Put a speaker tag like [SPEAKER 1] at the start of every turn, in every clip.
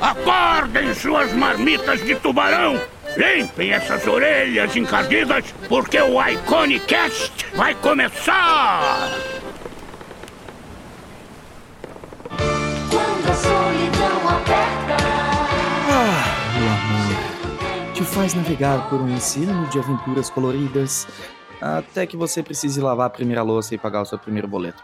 [SPEAKER 1] Acordem suas marmitas de tubarão! Limpem essas orelhas encardidas, porque o Iconicast vai começar!
[SPEAKER 2] Quando a solidão aperta.
[SPEAKER 3] Ah, o amor te faz navegar por um oceano de aventuras coloridas até que você precise lavar a primeira louça e pagar o seu primeiro boleto.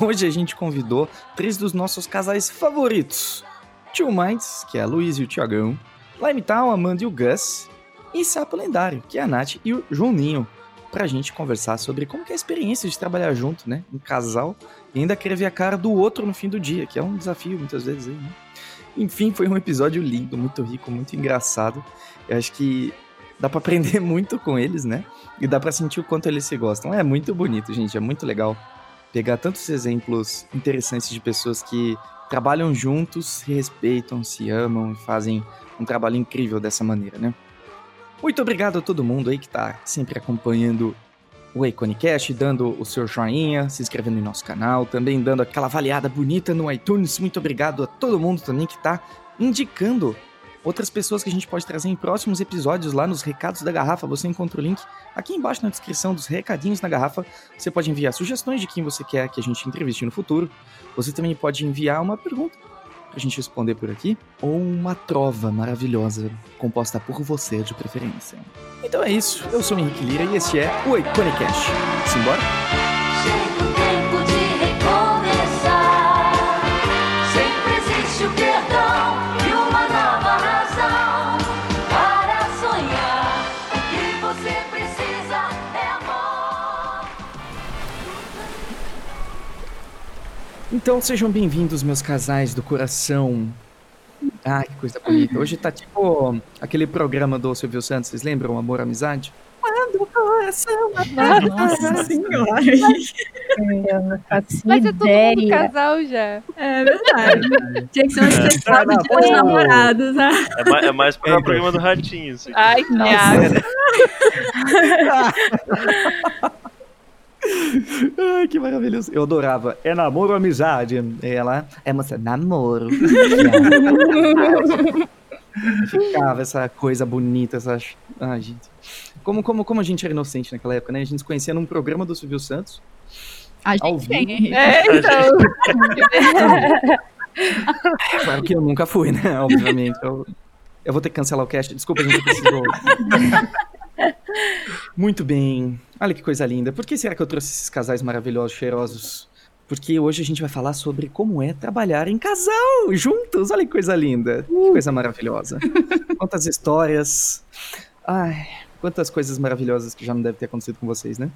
[SPEAKER 3] Hoje a gente convidou três dos nossos casais favoritos: Tio Minds, que é a Luiz e o Tiagão, Limetown, a Amanda e o Gus, e Sapo Lendário, que é a Nath e o Juninho, pra gente conversar sobre como é a experiência de trabalhar junto, né? Um casal e ainda querer ver a cara do outro no fim do dia, que é um desafio muitas vezes aí, né? Enfim, foi um episódio lindo, muito rico, muito engraçado. Eu acho que dá pra aprender muito com eles, né? E dá pra sentir o quanto eles se gostam. É muito bonito, gente, é muito legal pegar tantos exemplos interessantes de pessoas que trabalham juntos, se respeitam, se amam e fazem um trabalho incrível dessa maneira, né? Muito obrigado a todo mundo aí que tá sempre acompanhando o Iconicast, dando o seu joinha, se inscrevendo em nosso canal, também dando aquela avaliada bonita no iTunes. Muito obrigado a todo mundo também que tá indicando outras pessoas que a gente pode trazer em próximos episódios lá nos recados da garrafa. Você encontra o link aqui embaixo na descrição dos recadinhos na garrafa. Você pode enviar sugestões de quem você quer que a gente entreviste no futuro. Você também pode enviar uma pergunta pra gente responder por aqui, ou uma trova maravilhosa composta por você de preferência. Então é isso, eu sou o Henrique Lira e este é o Iconicast. Simbora? Então sejam bem-vindos, meus casais do coração. Ah, que coisa bonita. Hoje tá tipo aquele programa do Silvio Santos, vocês lembram? Amor, Amizade? Quando o coração
[SPEAKER 4] Nossa senhora.
[SPEAKER 5] Mas é todo mundo casal já.
[SPEAKER 4] É verdade. Tinha que ser um especial
[SPEAKER 3] Não,
[SPEAKER 4] de dia dos
[SPEAKER 3] não.
[SPEAKER 4] namorados, né?
[SPEAKER 6] É mais, é mais para
[SPEAKER 3] É,
[SPEAKER 6] o programa do Ratinho. isso aqui.
[SPEAKER 5] Ai, Thiago.
[SPEAKER 3] Ai, que maravilhoso. Eu adorava. É namoro ou amizade? Ela é moça, namoro. Ficava essa coisa bonita, essa. Ai, gente. Como, como, como a gente era inocente naquela época, né? A gente se conhecia num programa do Silvio Santos.
[SPEAKER 4] A gente tem.
[SPEAKER 5] É, então.
[SPEAKER 3] Claro que eu nunca fui, né? Obviamente. Eu, eu vou ter que cancelar o cast. Desculpa, a gente precisou. Muito bem. Olha que coisa linda. Por que será que eu trouxe esses casais maravilhosos, cheirosos? Porque hoje a gente vai falar sobre como é trabalhar em casal, juntos. Olha que coisa linda. Que coisa maravilhosa. Quantas histórias. Ai, quantas coisas maravilhosas que já não deve ter acontecido com vocês, né?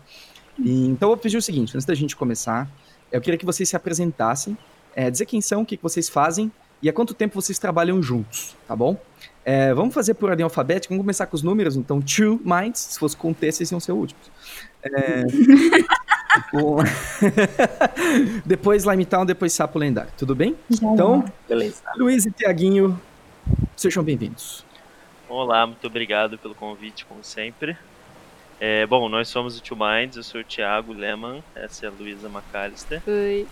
[SPEAKER 3] E, então eu vou pedir o seguinte, antes da gente começar, eu queria que vocês se apresentassem, é, dizer quem são, o que que vocês fazem e há quanto tempo vocês trabalham juntos, tá bom? É, vamos fazer por ordem alfabética, vamos começar com os números, então, two minds, se fosse com T, esses iam ser últimos. É, depois Limetown, depois Sapo Lendário, tudo bem?
[SPEAKER 7] Já
[SPEAKER 3] Então.
[SPEAKER 7] Beleza.
[SPEAKER 3] Luiz e Tiaguinho, sejam bem-vindos.
[SPEAKER 6] Olá, muito obrigado pelo convite, como sempre. É, bom, nós somos o Two Minds, eu sou o Thiago Lehmann, essa é a Luísa McAllister.
[SPEAKER 5] Oi.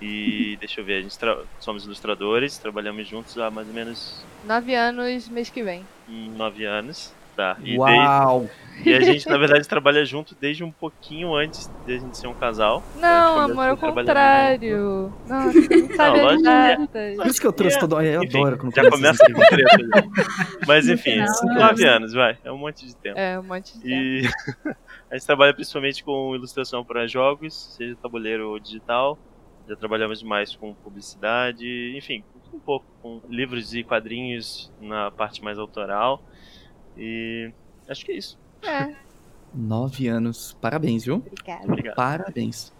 [SPEAKER 6] E deixa eu ver, a gente tra- somos ilustradores, trabalhamos juntos há mais ou menos
[SPEAKER 5] Nove anos, mês que vem.
[SPEAKER 6] hum, nove anos. Tá, e,
[SPEAKER 3] Uau!
[SPEAKER 6] desde- e a gente, na verdade, trabalha junto desde um pouquinho antes de a gente ser um casal.
[SPEAKER 5] Não,
[SPEAKER 6] começou
[SPEAKER 5] amor, é o
[SPEAKER 6] trabalhando
[SPEAKER 5] contrário. Nossa, não sabe
[SPEAKER 6] Não,
[SPEAKER 5] as datas.
[SPEAKER 3] Por isso que eu trouxe todo... Eu
[SPEAKER 6] Enfim,
[SPEAKER 3] adoro quando
[SPEAKER 6] já
[SPEAKER 3] começa
[SPEAKER 6] com treta. já. Mas enfim,
[SPEAKER 4] né?
[SPEAKER 6] nove anos, vai, é um monte de tempo.
[SPEAKER 5] É, um monte de tempo.
[SPEAKER 6] E a gente trabalha principalmente com ilustração para jogos, seja tabuleiro ou digital. Já trabalhamos mais com publicidade, enfim, um pouco com livros e quadrinhos na parte mais autoral. E acho que é isso.
[SPEAKER 5] É,
[SPEAKER 3] Nove anos. Parabéns, viu?
[SPEAKER 5] obrigada.
[SPEAKER 6] Obrigado.
[SPEAKER 3] Parabéns.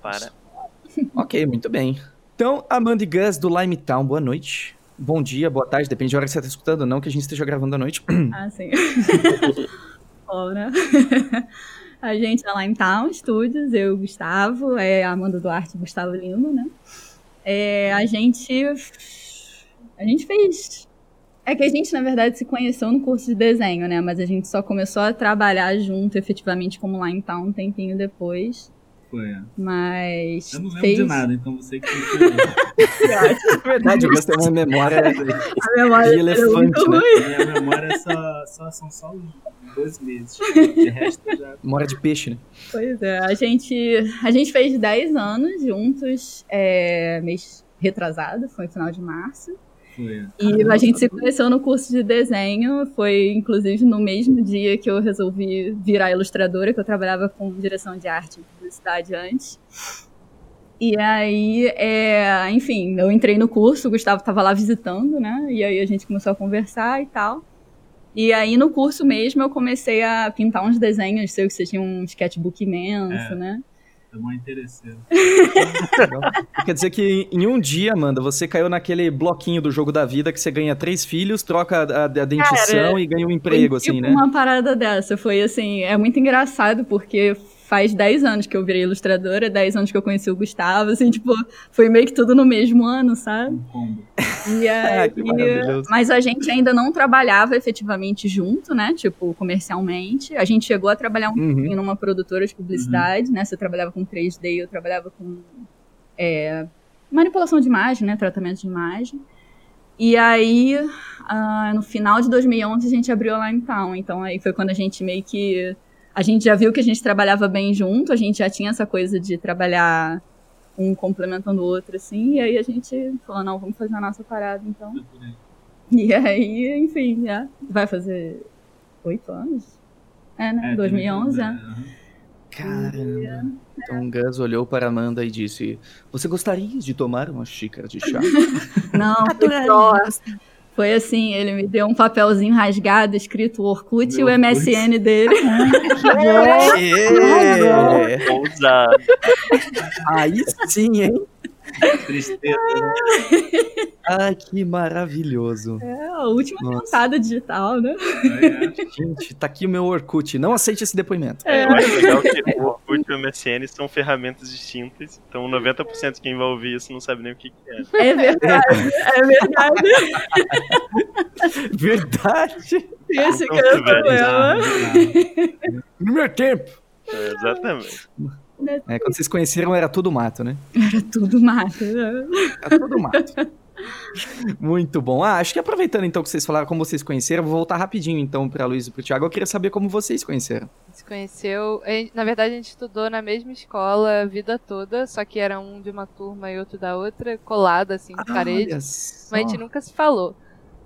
[SPEAKER 6] Para.
[SPEAKER 3] Ok, muito bem. Então, Amanda e Gus do Limetown, boa noite. Bom dia, boa tarde, depende da hora que você está escutando, não que a gente esteja gravando à noite.
[SPEAKER 4] Ah, sim. Ora. A gente é lá em Town Studios, eu Gustavo, é Amanda Duarte e Gustavo Lima, né? É, a gente. A gente fez. É que a gente, na verdade, se conheceu no curso de desenho, né? Mas a gente só começou a trabalhar junto efetivamente como lá em Town um tempinho depois.
[SPEAKER 8] É.
[SPEAKER 4] Mas.
[SPEAKER 8] Eu não lembro
[SPEAKER 4] fez
[SPEAKER 8] de nada, então você que tem que
[SPEAKER 3] É verdade, você tem uma memória
[SPEAKER 4] a memória
[SPEAKER 3] de
[SPEAKER 4] é
[SPEAKER 3] elefante,
[SPEAKER 4] muito
[SPEAKER 3] né?
[SPEAKER 8] Minha memória é só, só, são só uns dois meses. De resto, já.
[SPEAKER 3] Memória de peixe, né?
[SPEAKER 4] Pois é, a gente, a gente fez 10 anos juntos, é, mês retrasado, foi no final de março.
[SPEAKER 8] Foi, é.
[SPEAKER 4] E a gente se conheceu no curso de desenho, foi inclusive no mesmo dia que eu resolvi virar ilustradora, que eu trabalhava com direção de arte e publicidade antes. E aí, é, enfim, eu entrei no curso, o Gustavo estava lá visitando, né? E aí a gente começou a conversar e tal. E aí no curso mesmo eu comecei a pintar uns desenhos, sei que tinha um sketchbook imenso,
[SPEAKER 8] É.
[SPEAKER 4] né?
[SPEAKER 8] É mó interesseiro.
[SPEAKER 3] Quer dizer que em um dia, Amanda, você caiu naquele bloquinho do jogo da vida que você ganha três filhos, troca a, a dentição e ganha um emprego,
[SPEAKER 4] Foi
[SPEAKER 3] assim,
[SPEAKER 4] tipo
[SPEAKER 3] né?
[SPEAKER 4] uma parada dessa. Foi assim, é muito engraçado, porque faz 10 anos que eu virei ilustradora, 10 anos que eu conheci o Gustavo, assim, tipo, foi meio que tudo no mesmo ano, sabe?
[SPEAKER 8] Um.
[SPEAKER 4] E aí,
[SPEAKER 3] Ah, maravilhoso.
[SPEAKER 4] mas a gente ainda não trabalhava efetivamente junto, né? Tipo, comercialmente. A gente chegou a trabalhar um
[SPEAKER 3] Uhum.
[SPEAKER 4] pouquinho numa produtora de publicidade, né? Você trabalhava com 3D, eu trabalhava com é, manipulação de imagem, né? Tratamento de imagem. E aí, ah, no final de 2011, a gente abriu a Lime Town. Então, aí foi quando a gente meio que... A gente já viu que a gente trabalhava bem junto, a gente já tinha essa coisa de trabalhar um complementando o outro, assim. E aí a gente falou, não, vamos fazer a nossa parada, então. E aí, enfim, já vai fazer oito anos? É, né?
[SPEAKER 8] É,
[SPEAKER 4] 2011,
[SPEAKER 8] tem-
[SPEAKER 4] é.
[SPEAKER 8] aham.
[SPEAKER 3] Caramba. Então Gus olhou para Amanda e disse: Você gostaria de tomar uma xícara de chá?
[SPEAKER 4] Não, só. Foi assim, ele me deu um papelzinho rasgado, escrito Orkut e o
[SPEAKER 8] Meu
[SPEAKER 4] MSN dele.
[SPEAKER 3] É.
[SPEAKER 6] Ousado.
[SPEAKER 3] Aí sim, hein?
[SPEAKER 8] Tristeza, né?
[SPEAKER 3] Ai, que maravilhoso.
[SPEAKER 4] É a última
[SPEAKER 3] Nossa.
[SPEAKER 4] digital, né?
[SPEAKER 8] É,
[SPEAKER 3] Gente, tá aqui o meu Orkut. Não aceite esse depoimento.
[SPEAKER 6] É, eu acho legal que o Orkut e o MSN são ferramentas distintas. Então 90% de quem vai ouvir isso não sabe nem o que, que é.
[SPEAKER 4] É verdade, é verdade.
[SPEAKER 3] Verdade.
[SPEAKER 4] Esse
[SPEAKER 6] Então,
[SPEAKER 4] que é o
[SPEAKER 6] velho,
[SPEAKER 4] problema.
[SPEAKER 3] No meu tempo.
[SPEAKER 6] É, exatamente.
[SPEAKER 3] É, quando vocês conheceram era tudo mato, né?
[SPEAKER 4] Era tudo mato. né?
[SPEAKER 3] Era tudo mato. Muito bom. Ah, acho que aproveitando então que vocês falaram como vocês conheceram, vou voltar rapidinho então pra Luiz e pro Thiago. Eu queria saber como vocês conheceram.
[SPEAKER 5] Se conheceu. Na verdade, a gente estudou na mesma escola a vida toda, só que era um de uma turma e outro da outra, colado assim de parede.
[SPEAKER 3] Olha
[SPEAKER 5] Mas a gente nunca se falou.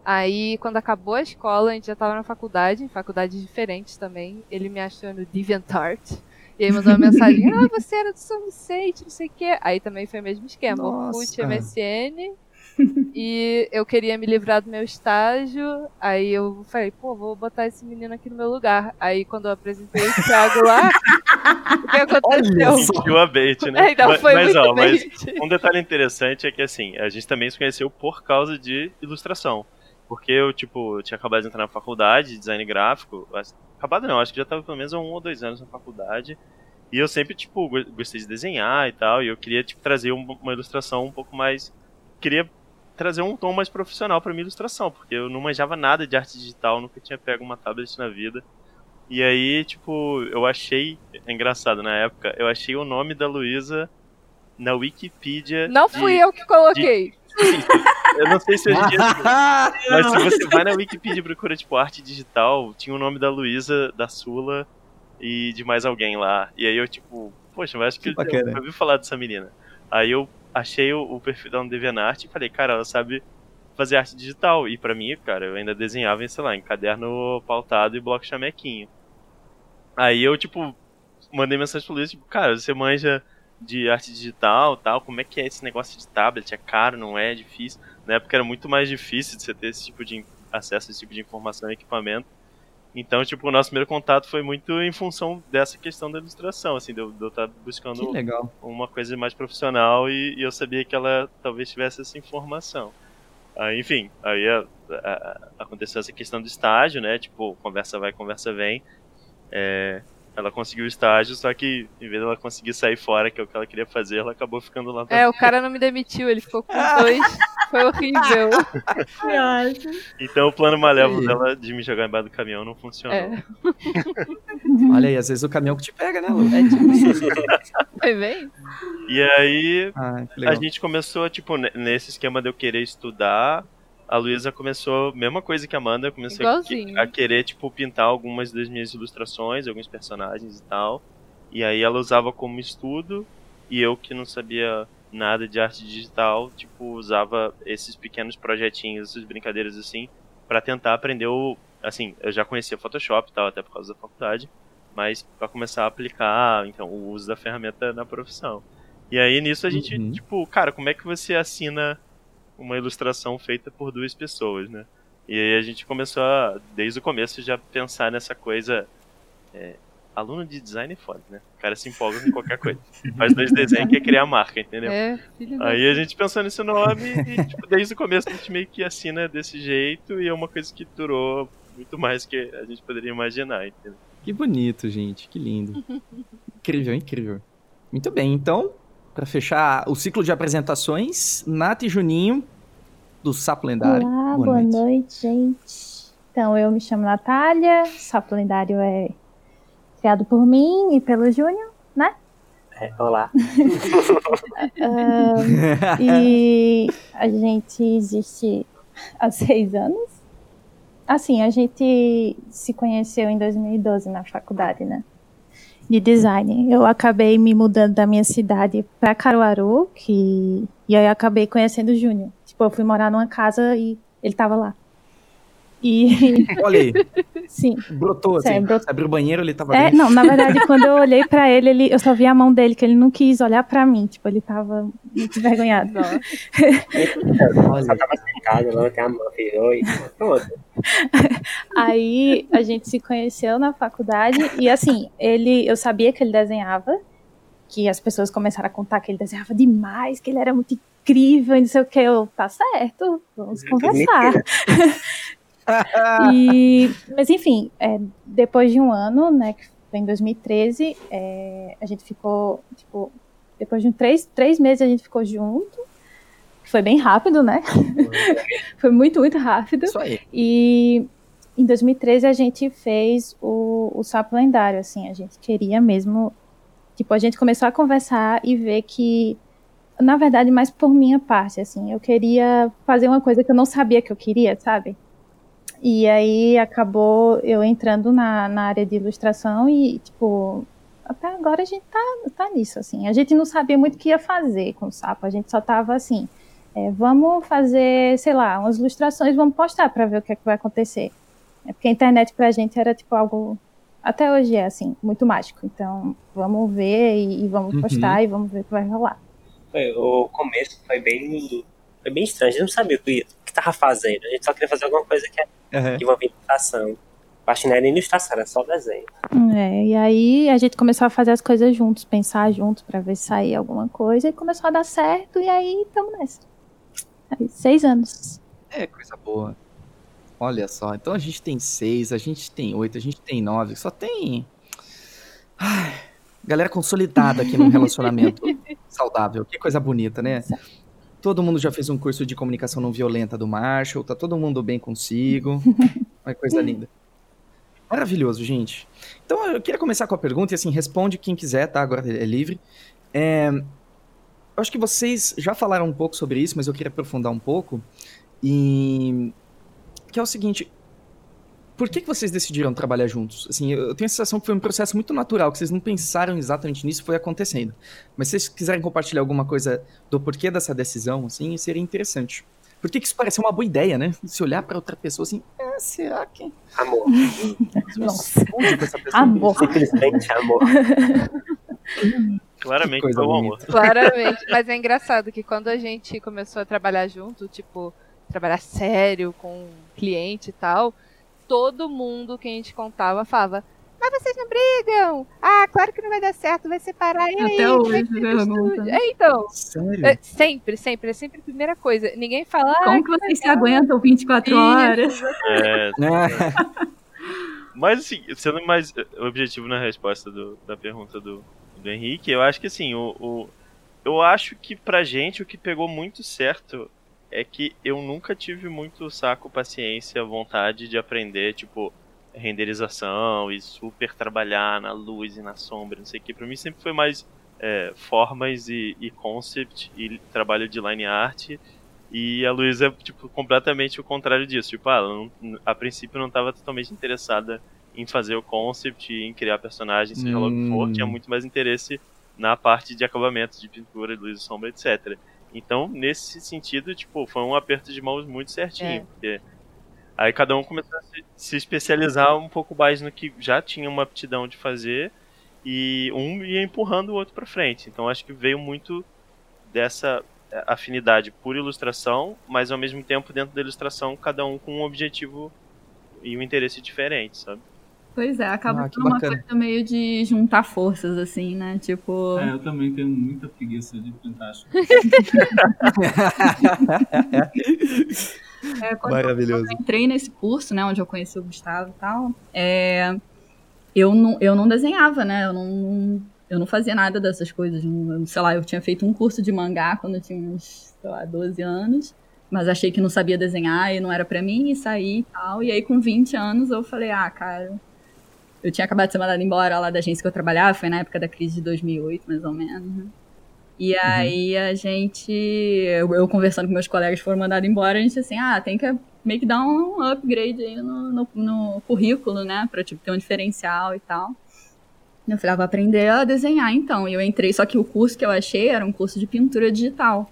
[SPEAKER 5] Aí, quando acabou a escola, a gente já tava na faculdade, em faculdades diferentes também. Ele me achou no DeviantArt. E aí mandou uma mensagem, ah, você era do São Vicente, não sei o quê. Aí também foi o mesmo esquema. Orkut, MSN. e eu queria me livrar do meu estágio. Aí eu falei, pô, vou botar esse menino aqui no meu lugar. Aí quando eu apresentei o Thiago lá, o que aconteceu?
[SPEAKER 3] Olha
[SPEAKER 6] a bait, né?
[SPEAKER 5] Ainda
[SPEAKER 6] mas,
[SPEAKER 5] foi
[SPEAKER 6] mas,
[SPEAKER 5] muito
[SPEAKER 6] ó, mas um detalhe interessante é que assim, a gente também se conheceu por causa de ilustração. Porque eu, tipo, tinha acabado de entrar na faculdade de design gráfico. Acabado não, acho que já tava pelo menos há um ou dois anos na faculdade. E eu sempre, tipo, go- gostei de desenhar e tal. E eu queria, tipo, trazer um- uma ilustração um pouco mais. Queria trazer um tom mais profissional pra minha ilustração. Porque eu não manjava nada de arte digital, nunca tinha pego uma tablet na vida. E aí, tipo, eu achei. É engraçado, na época, eu achei o nome da Luísa na Wikipedia.
[SPEAKER 5] Não
[SPEAKER 6] de-
[SPEAKER 5] fui eu que coloquei.
[SPEAKER 6] Eu não sei se hoje em dia. Mas se você vai na Wikipedia e procura, tipo, arte digital, tinha o nome da Luísa, da Sula e de mais alguém lá. E aí eu, tipo, poxa, mas acho que,
[SPEAKER 3] Que
[SPEAKER 6] eu eu ouvi falar dessa menina. Aí eu achei o, o perfil dela no DeviantArt e falei, cara, ela sabe fazer arte digital. E pra mim, cara, eu ainda desenhava, em, sei lá, em caderno pautado e bloco chamequinho. Aí eu, tipo, mandei mensagem pro Luiz, tipo, cara, você manja de arte digital tal, como é que é esse negócio de tablet? É caro, não é? É difícil? Na época era muito mais difícil de você ter esse tipo de acesso a esse tipo de informação e equipamento. Então, tipo, o nosso primeiro contato foi muito em função dessa questão da ilustração, assim, de eu de eu estar buscando
[SPEAKER 3] Que legal.
[SPEAKER 6] uma coisa mais profissional e, e eu sabia que ela talvez tivesse essa informação. Aí, enfim, aí a- a- aconteceu essa questão do estágio, né? Tipo, conversa vai, conversa vem. É, ela conseguiu o estágio, só que em vez dela conseguir sair fora, que é o que ela queria fazer, ela acabou ficando lá
[SPEAKER 5] É, o cara não me demitiu, ele ficou com dois. Foi horrível.
[SPEAKER 4] Foi ótimo.
[SPEAKER 6] Então o plano malévolo dela de me jogar embaixo do caminhão não funcionou.
[SPEAKER 5] É,
[SPEAKER 3] Olha aí, às vezes o caminhão que te pega, né, Lu?
[SPEAKER 5] é tipo. Foi bem?
[SPEAKER 6] E aí
[SPEAKER 3] Ah,
[SPEAKER 6] a gente começou, tipo, ne- nesse esquema de eu querer estudar, a Luísa começou, mesma coisa que a Amanda, começou a, a querer, tipo, pintar algumas das minhas ilustrações, alguns personagens e tal. E aí ela usava como estudo, e eu que não sabia nada de arte digital, tipo, usava esses pequenos projetinhos, essas brincadeiras assim, pra tentar aprender o. Assim, eu já conhecia Photoshop e tal, até por causa da faculdade, mas pra começar a aplicar, então, o uso da ferramenta na profissão. E aí nisso a gente,
[SPEAKER 3] Uhum.
[SPEAKER 6] tipo, cara, como é que você assina uma ilustração feita por duas pessoas, né? E aí a gente começou a, desde o começo, já pensar nessa coisa. é, aluno de design é foda, né? O cara se empolga com qualquer coisa. Faz dois desenhos e quer criar marca, entendeu?
[SPEAKER 5] É.
[SPEAKER 6] Aí a gente pensou nesse nome e, tipo, desde o começo a gente meio que assina desse jeito e é uma coisa que durou muito mais que a gente poderia imaginar, entendeu?
[SPEAKER 3] Que bonito, gente. Que lindo. incrível, incrível. Muito bem, então, pra fechar o ciclo de apresentações, Nath e Juninho, do Sapo Lendário.
[SPEAKER 7] Olá, boa, noite. gente. Então, eu me chamo Natália, Sapo Lendário é criado por mim e pelo Júnior.
[SPEAKER 9] É, olá.
[SPEAKER 7] Ahn, e a gente existe há seis anos. Assim, a gente se conheceu em 2012 na faculdade, né? De design. Eu acabei me mudando da minha cidade para Caruaru, que... e aí acabei conhecendo o Júnior. Tipo, eu fui morar numa casa e ele tava lá. E,
[SPEAKER 3] Olha aí,
[SPEAKER 7] sim.
[SPEAKER 3] brotou assim. Abriu o banheiro, ele tava
[SPEAKER 7] É, não, na verdade, quando eu olhei pra ele, ele, eu só vi a mão dele, que ele não quis olhar pra mim. Tipo, ele tava muito envergonhado.
[SPEAKER 5] Nossa.
[SPEAKER 9] Só tava sentado, levantei a mão, virou e pronto.
[SPEAKER 7] Aí a gente se conheceu na faculdade e assim, ele, eu sabia que ele desenhava, que as pessoas começaram a contar que ele desenhava demais, que ele era muito incrível e não sei o que. Eu, tá certo, vamos conversar. E, mas enfim, é, depois de um ano, né, que foi em 2013, é, a gente ficou, tipo, depois de um três, três meses a gente ficou junto, que foi bem rápido, né? foi muito, muito rápido.
[SPEAKER 3] Isso aí.
[SPEAKER 7] E em 2013 a gente fez o, o Sapo Lendário, assim, a gente queria mesmo, tipo, a gente começou a conversar e ver que, na verdade, mais por minha parte, assim, eu queria fazer uma coisa que eu não sabia que eu queria, sabe? E aí acabou eu entrando na, na área de ilustração e, tipo, até agora a gente tá, tá nisso, assim. A gente não sabia muito o que ia fazer com o sapo, a gente só tava assim, é, vamos fazer, sei lá, umas ilustrações, vamos postar para ver o que, é que vai acontecer. É porque a internet pra gente era tipo algo, até hoje é assim, muito mágico. Então, vamos ver e, e vamos
[SPEAKER 3] Uhum.
[SPEAKER 7] postar e vamos ver o que vai rolar.
[SPEAKER 9] Foi- o começo foi bem, foi bem estranho. A gente não sabia o que, que tava fazendo. A gente só queria fazer alguma coisa que envolvia ilustração. Acho que não era nem ilustração, era só desenho.
[SPEAKER 7] É, e aí a gente começou a fazer as coisas juntos, pensar juntos para ver se saía alguma coisa e começou a dar certo e aí estamos nessa. Aí, seis anos.
[SPEAKER 3] É, coisa boa. Olha só, então a gente tem seis, a gente tem oito, a gente tem nove, só tem. Ai, galera consolidada aqui num relacionamento saudável. Que coisa bonita, né? Todo mundo já fez um curso de comunicação não violenta do Marshall, tá todo mundo bem consigo. Olha que coisa linda. Maravilhoso, gente. Então eu queria começar com a pergunta e assim, responde quem quiser, tá? Agora é livre. É, eu acho que vocês já falaram um pouco sobre isso, mas eu queria aprofundar um pouco. E que é o seguinte, por que, que vocês decidiram trabalhar juntos? Assim, eu tenho a sensação que foi um processo muito natural, que vocês não pensaram exatamente nisso, foi acontecendo. Mas se vocês quiserem compartilhar alguma coisa do porquê dessa decisão, assim, seria interessante. Por que, que isso parece uma boa ideia, né? Se olhar pra outra pessoa assim, é, será que...
[SPEAKER 9] Amor.
[SPEAKER 7] Nossa. Amor.
[SPEAKER 9] Simplesmente amor.
[SPEAKER 6] Claramente foi o amor.
[SPEAKER 5] Claramente. Mas é engraçado que quando a gente começou a trabalhar junto, tipo, trabalhar sério com cliente e tal, todo mundo que a gente contava falava. Mas vocês não brigam? Ah, claro que não vai dar certo, vai separar. E aí,
[SPEAKER 4] Até hoje perguntam.
[SPEAKER 5] estúdio? É, então,
[SPEAKER 3] Sério?
[SPEAKER 5] é, sempre, sempre, é sempre a primeira coisa. Ninguém fala, ah,
[SPEAKER 4] Como que vocês se aguentam 24 horas?
[SPEAKER 6] É,
[SPEAKER 3] É.
[SPEAKER 6] Mas assim, sendo mais eh, objetivo na resposta do- da pergunta do, do Henrique, eu acho que assim, o, o- eu acho que pra gente o que pegou muito certo é que eu nunca tive muito saco, paciência, vontade de aprender, tipo, renderização e super trabalhar na luz e na sombra, não sei o que. Pra mim sempre foi mais é, formas e, e concept e trabalho de line art. E a Luísa é, tipo, completamente o contrário disso. Tipo, ah, ela não, a princípio não estava totalmente interessada em fazer o concept e em criar personagens, seja lá o que for.
[SPEAKER 3] Hum.
[SPEAKER 6] Tinha muito mais interesse na parte de acabamento, de pintura, luz e sombra, etc. Então, nesse sentido, tipo, foi um aperto de mãos muito certinho.
[SPEAKER 5] É.
[SPEAKER 6] Porque aí cada um começou a se, se especializar um pouco mais no que já tinha uma aptidão de fazer e um ia empurrando o outro pra frente. Então, acho que veio muito dessa eh, afinidade por ilustração, mas ao mesmo tempo dentro da ilustração cada um com um objetivo e um interesse diferente, sabe?
[SPEAKER 4] Pois é, acaba
[SPEAKER 3] Ah,
[SPEAKER 4] uma
[SPEAKER 3] bacana.
[SPEAKER 4] coisa meio de juntar forças, assim, né? Tipo.
[SPEAKER 8] É, eu também tenho muita preguiça de pintar. as
[SPEAKER 4] É, quando
[SPEAKER 3] Maravilhoso.
[SPEAKER 4] eu entrei nesse curso, né, onde eu conheci o Gustavo e tal, é, eu, não, eu não desenhava, né? Eu não, eu não fazia nada dessas coisas. não- sei lá, eu tinha feito um curso de mangá quando eu tinha uns, sei lá, 12 anos, mas achei que não sabia desenhar e não era pra mim, e saí e tal. E aí, com 20 anos, eu falei, ah, cara. Eu tinha acabado de ser mandada embora lá da agência que eu trabalhava, foi na época da crise de 2008, mais ou menos. né? E aí a gente, eu, eu conversando com meus colegas que foram mandados embora, a gente assim, ah, tem que meio que dar um upgrade aí no, no, no currículo, né, pra tipo, ter um diferencial e tal. Eu falei, ah, vou aprender a desenhar então. E eu entrei, só que o curso que eu achei era um curso de pintura digital.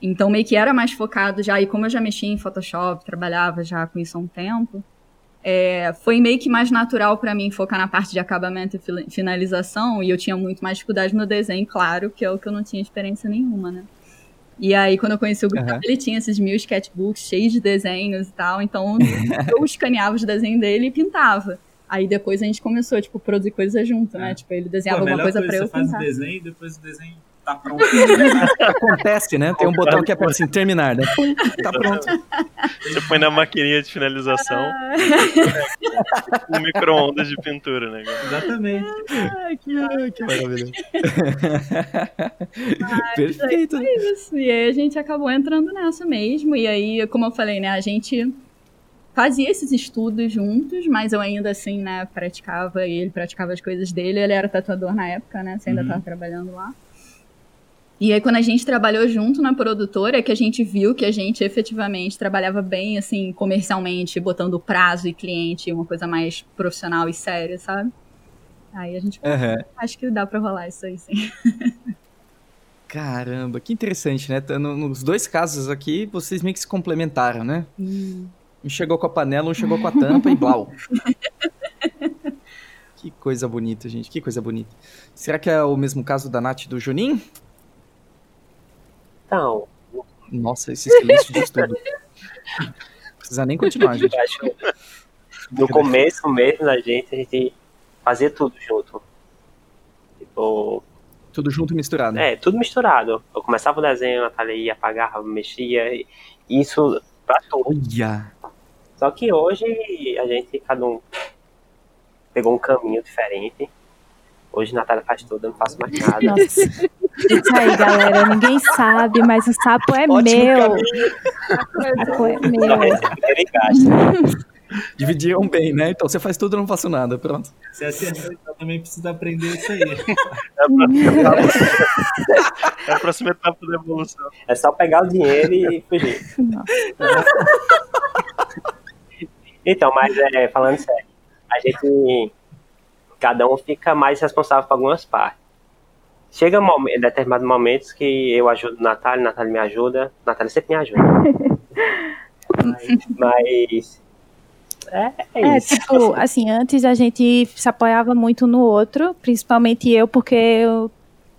[SPEAKER 4] Então meio que era mais focado já, e como eu já mexia em Photoshop, trabalhava já com isso há um tempo, é, foi meio que mais natural pra mim focar na parte de acabamento e finalização, e eu tinha muito mais dificuldade no desenho, claro, que é o que eu não tinha experiência nenhuma, né? E aí, quando eu conheci o Gustavo,
[SPEAKER 3] Aham.
[SPEAKER 4] ele tinha esses mil sketchbooks cheios de desenhos e tal, então eu escaneava os desenhos dele e pintava. Aí depois a gente começou, tipo, produzir coisas junto, né?
[SPEAKER 8] É.
[SPEAKER 4] Tipo, ele
[SPEAKER 8] Pô,
[SPEAKER 4] desenhava
[SPEAKER 8] a
[SPEAKER 4] alguma coisa
[SPEAKER 8] coisa,
[SPEAKER 4] pra eu
[SPEAKER 8] você faz o
[SPEAKER 4] pintar.
[SPEAKER 8] desenho e depois o desenho tá pronto.
[SPEAKER 3] Acontece, né? Tem um botão que é pra assim, terminar, né? Pum, tá pronto.
[SPEAKER 6] Você põe na maquininha de finalização um micro-ondas de pintura, né?
[SPEAKER 8] Exatamente.
[SPEAKER 4] Ai, que
[SPEAKER 3] que maravilhoso. Perfeito.
[SPEAKER 4] isso. E aí a gente acabou entrando nessa mesmo. E aí, como eu falei, né, a gente fazia esses estudos juntos, mas eu ainda assim, né, praticava e ele praticava as coisas dele. Ele era tatuador na época, né? Você ainda
[SPEAKER 8] Uhum.
[SPEAKER 4] estava trabalhando lá. E aí, quando a gente trabalhou junto na produtora, é que a gente viu que a gente efetivamente trabalhava bem, assim, comercialmente, botando prazo e cliente, uma coisa mais profissional e séria, sabe? Aí a gente,
[SPEAKER 3] Aham.
[SPEAKER 4] acho que dá pra rolar isso aí, sim.
[SPEAKER 3] Caramba, que interessante, né? No- Nos dois casos aqui, vocês meio que se complementaram, né? Um chegou com a panela, um chegou com a tampa e blau. Que coisa bonita, gente, que coisa bonita. Será que é o mesmo caso da Nath e do Juninho?
[SPEAKER 9] Então,
[SPEAKER 3] Nossa, esse silêncio diz tudo. Não precisa nem continuar, gente.
[SPEAKER 9] eu acho que no começo mesmo da gente, a gente fazia tudo junto. Tipo,
[SPEAKER 3] Tudo junto e misturado.
[SPEAKER 9] é, tudo misturado. Eu começava o desenho, a Natália ia, apagava, mexia, e isso pra tudo.
[SPEAKER 3] Olha!
[SPEAKER 9] Só que hoje a gente, cada um pegou um caminho diferente. Hoje a Natália faz tudo, eu não faço mais nada.
[SPEAKER 7] Nossa. Isso aí, galera. Ninguém sabe, mas o sapo é
[SPEAKER 3] Ótimo
[SPEAKER 7] meu.
[SPEAKER 3] caminho.
[SPEAKER 7] O sapo é meu.
[SPEAKER 3] Dividiram bem, né? Então você faz tudo, eu não faço nada. Pronto.
[SPEAKER 8] Se acertou, então também precisa aprender isso aí.
[SPEAKER 6] É a próxima etapa da evolução.
[SPEAKER 9] É só pegar o dinheiro e fugir. Então, mas é, falando sério, a gente. Cada um fica mais responsável por algumas partes. Chega um determinados momentos que eu ajudo Natália, Natália me ajuda, Natália sempre me ajuda. mas. mas é, é
[SPEAKER 7] É,
[SPEAKER 9] isso.
[SPEAKER 7] tipo, assim, antes a gente se apoiava muito no outro, principalmente eu, porque eu,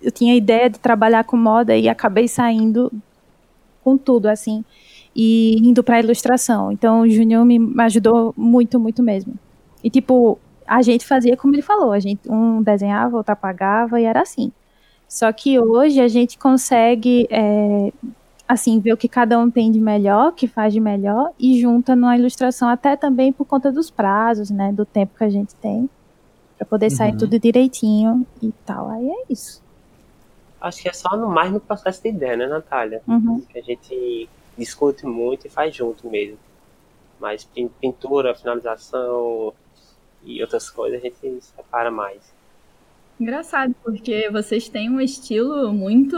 [SPEAKER 7] eu tinha ideia de trabalhar com moda e acabei saindo com tudo, assim, e indo pra ilustração. Então o Júnior me ajudou muito, muito mesmo. E, tipo, a gente fazia como ele falou, a gente um desenhava, outro apagava e era assim. Só que hoje a gente consegue, é, assim, ver o que cada um tem de melhor, que faz de melhor, e junta numa ilustração, até também por conta dos prazos, né, do tempo que a gente tem, pra poder sair
[SPEAKER 3] Uhum.
[SPEAKER 7] tudo direitinho e tal. Aí é isso.
[SPEAKER 9] Acho que é só no mais no processo de ideia, né, Natália?
[SPEAKER 7] Uhum.
[SPEAKER 9] Que a gente discute muito e faz junto mesmo. Mas pin- pintura, finalização e outras coisas a gente separa mais.
[SPEAKER 4] Engraçado, porque vocês têm um estilo muito.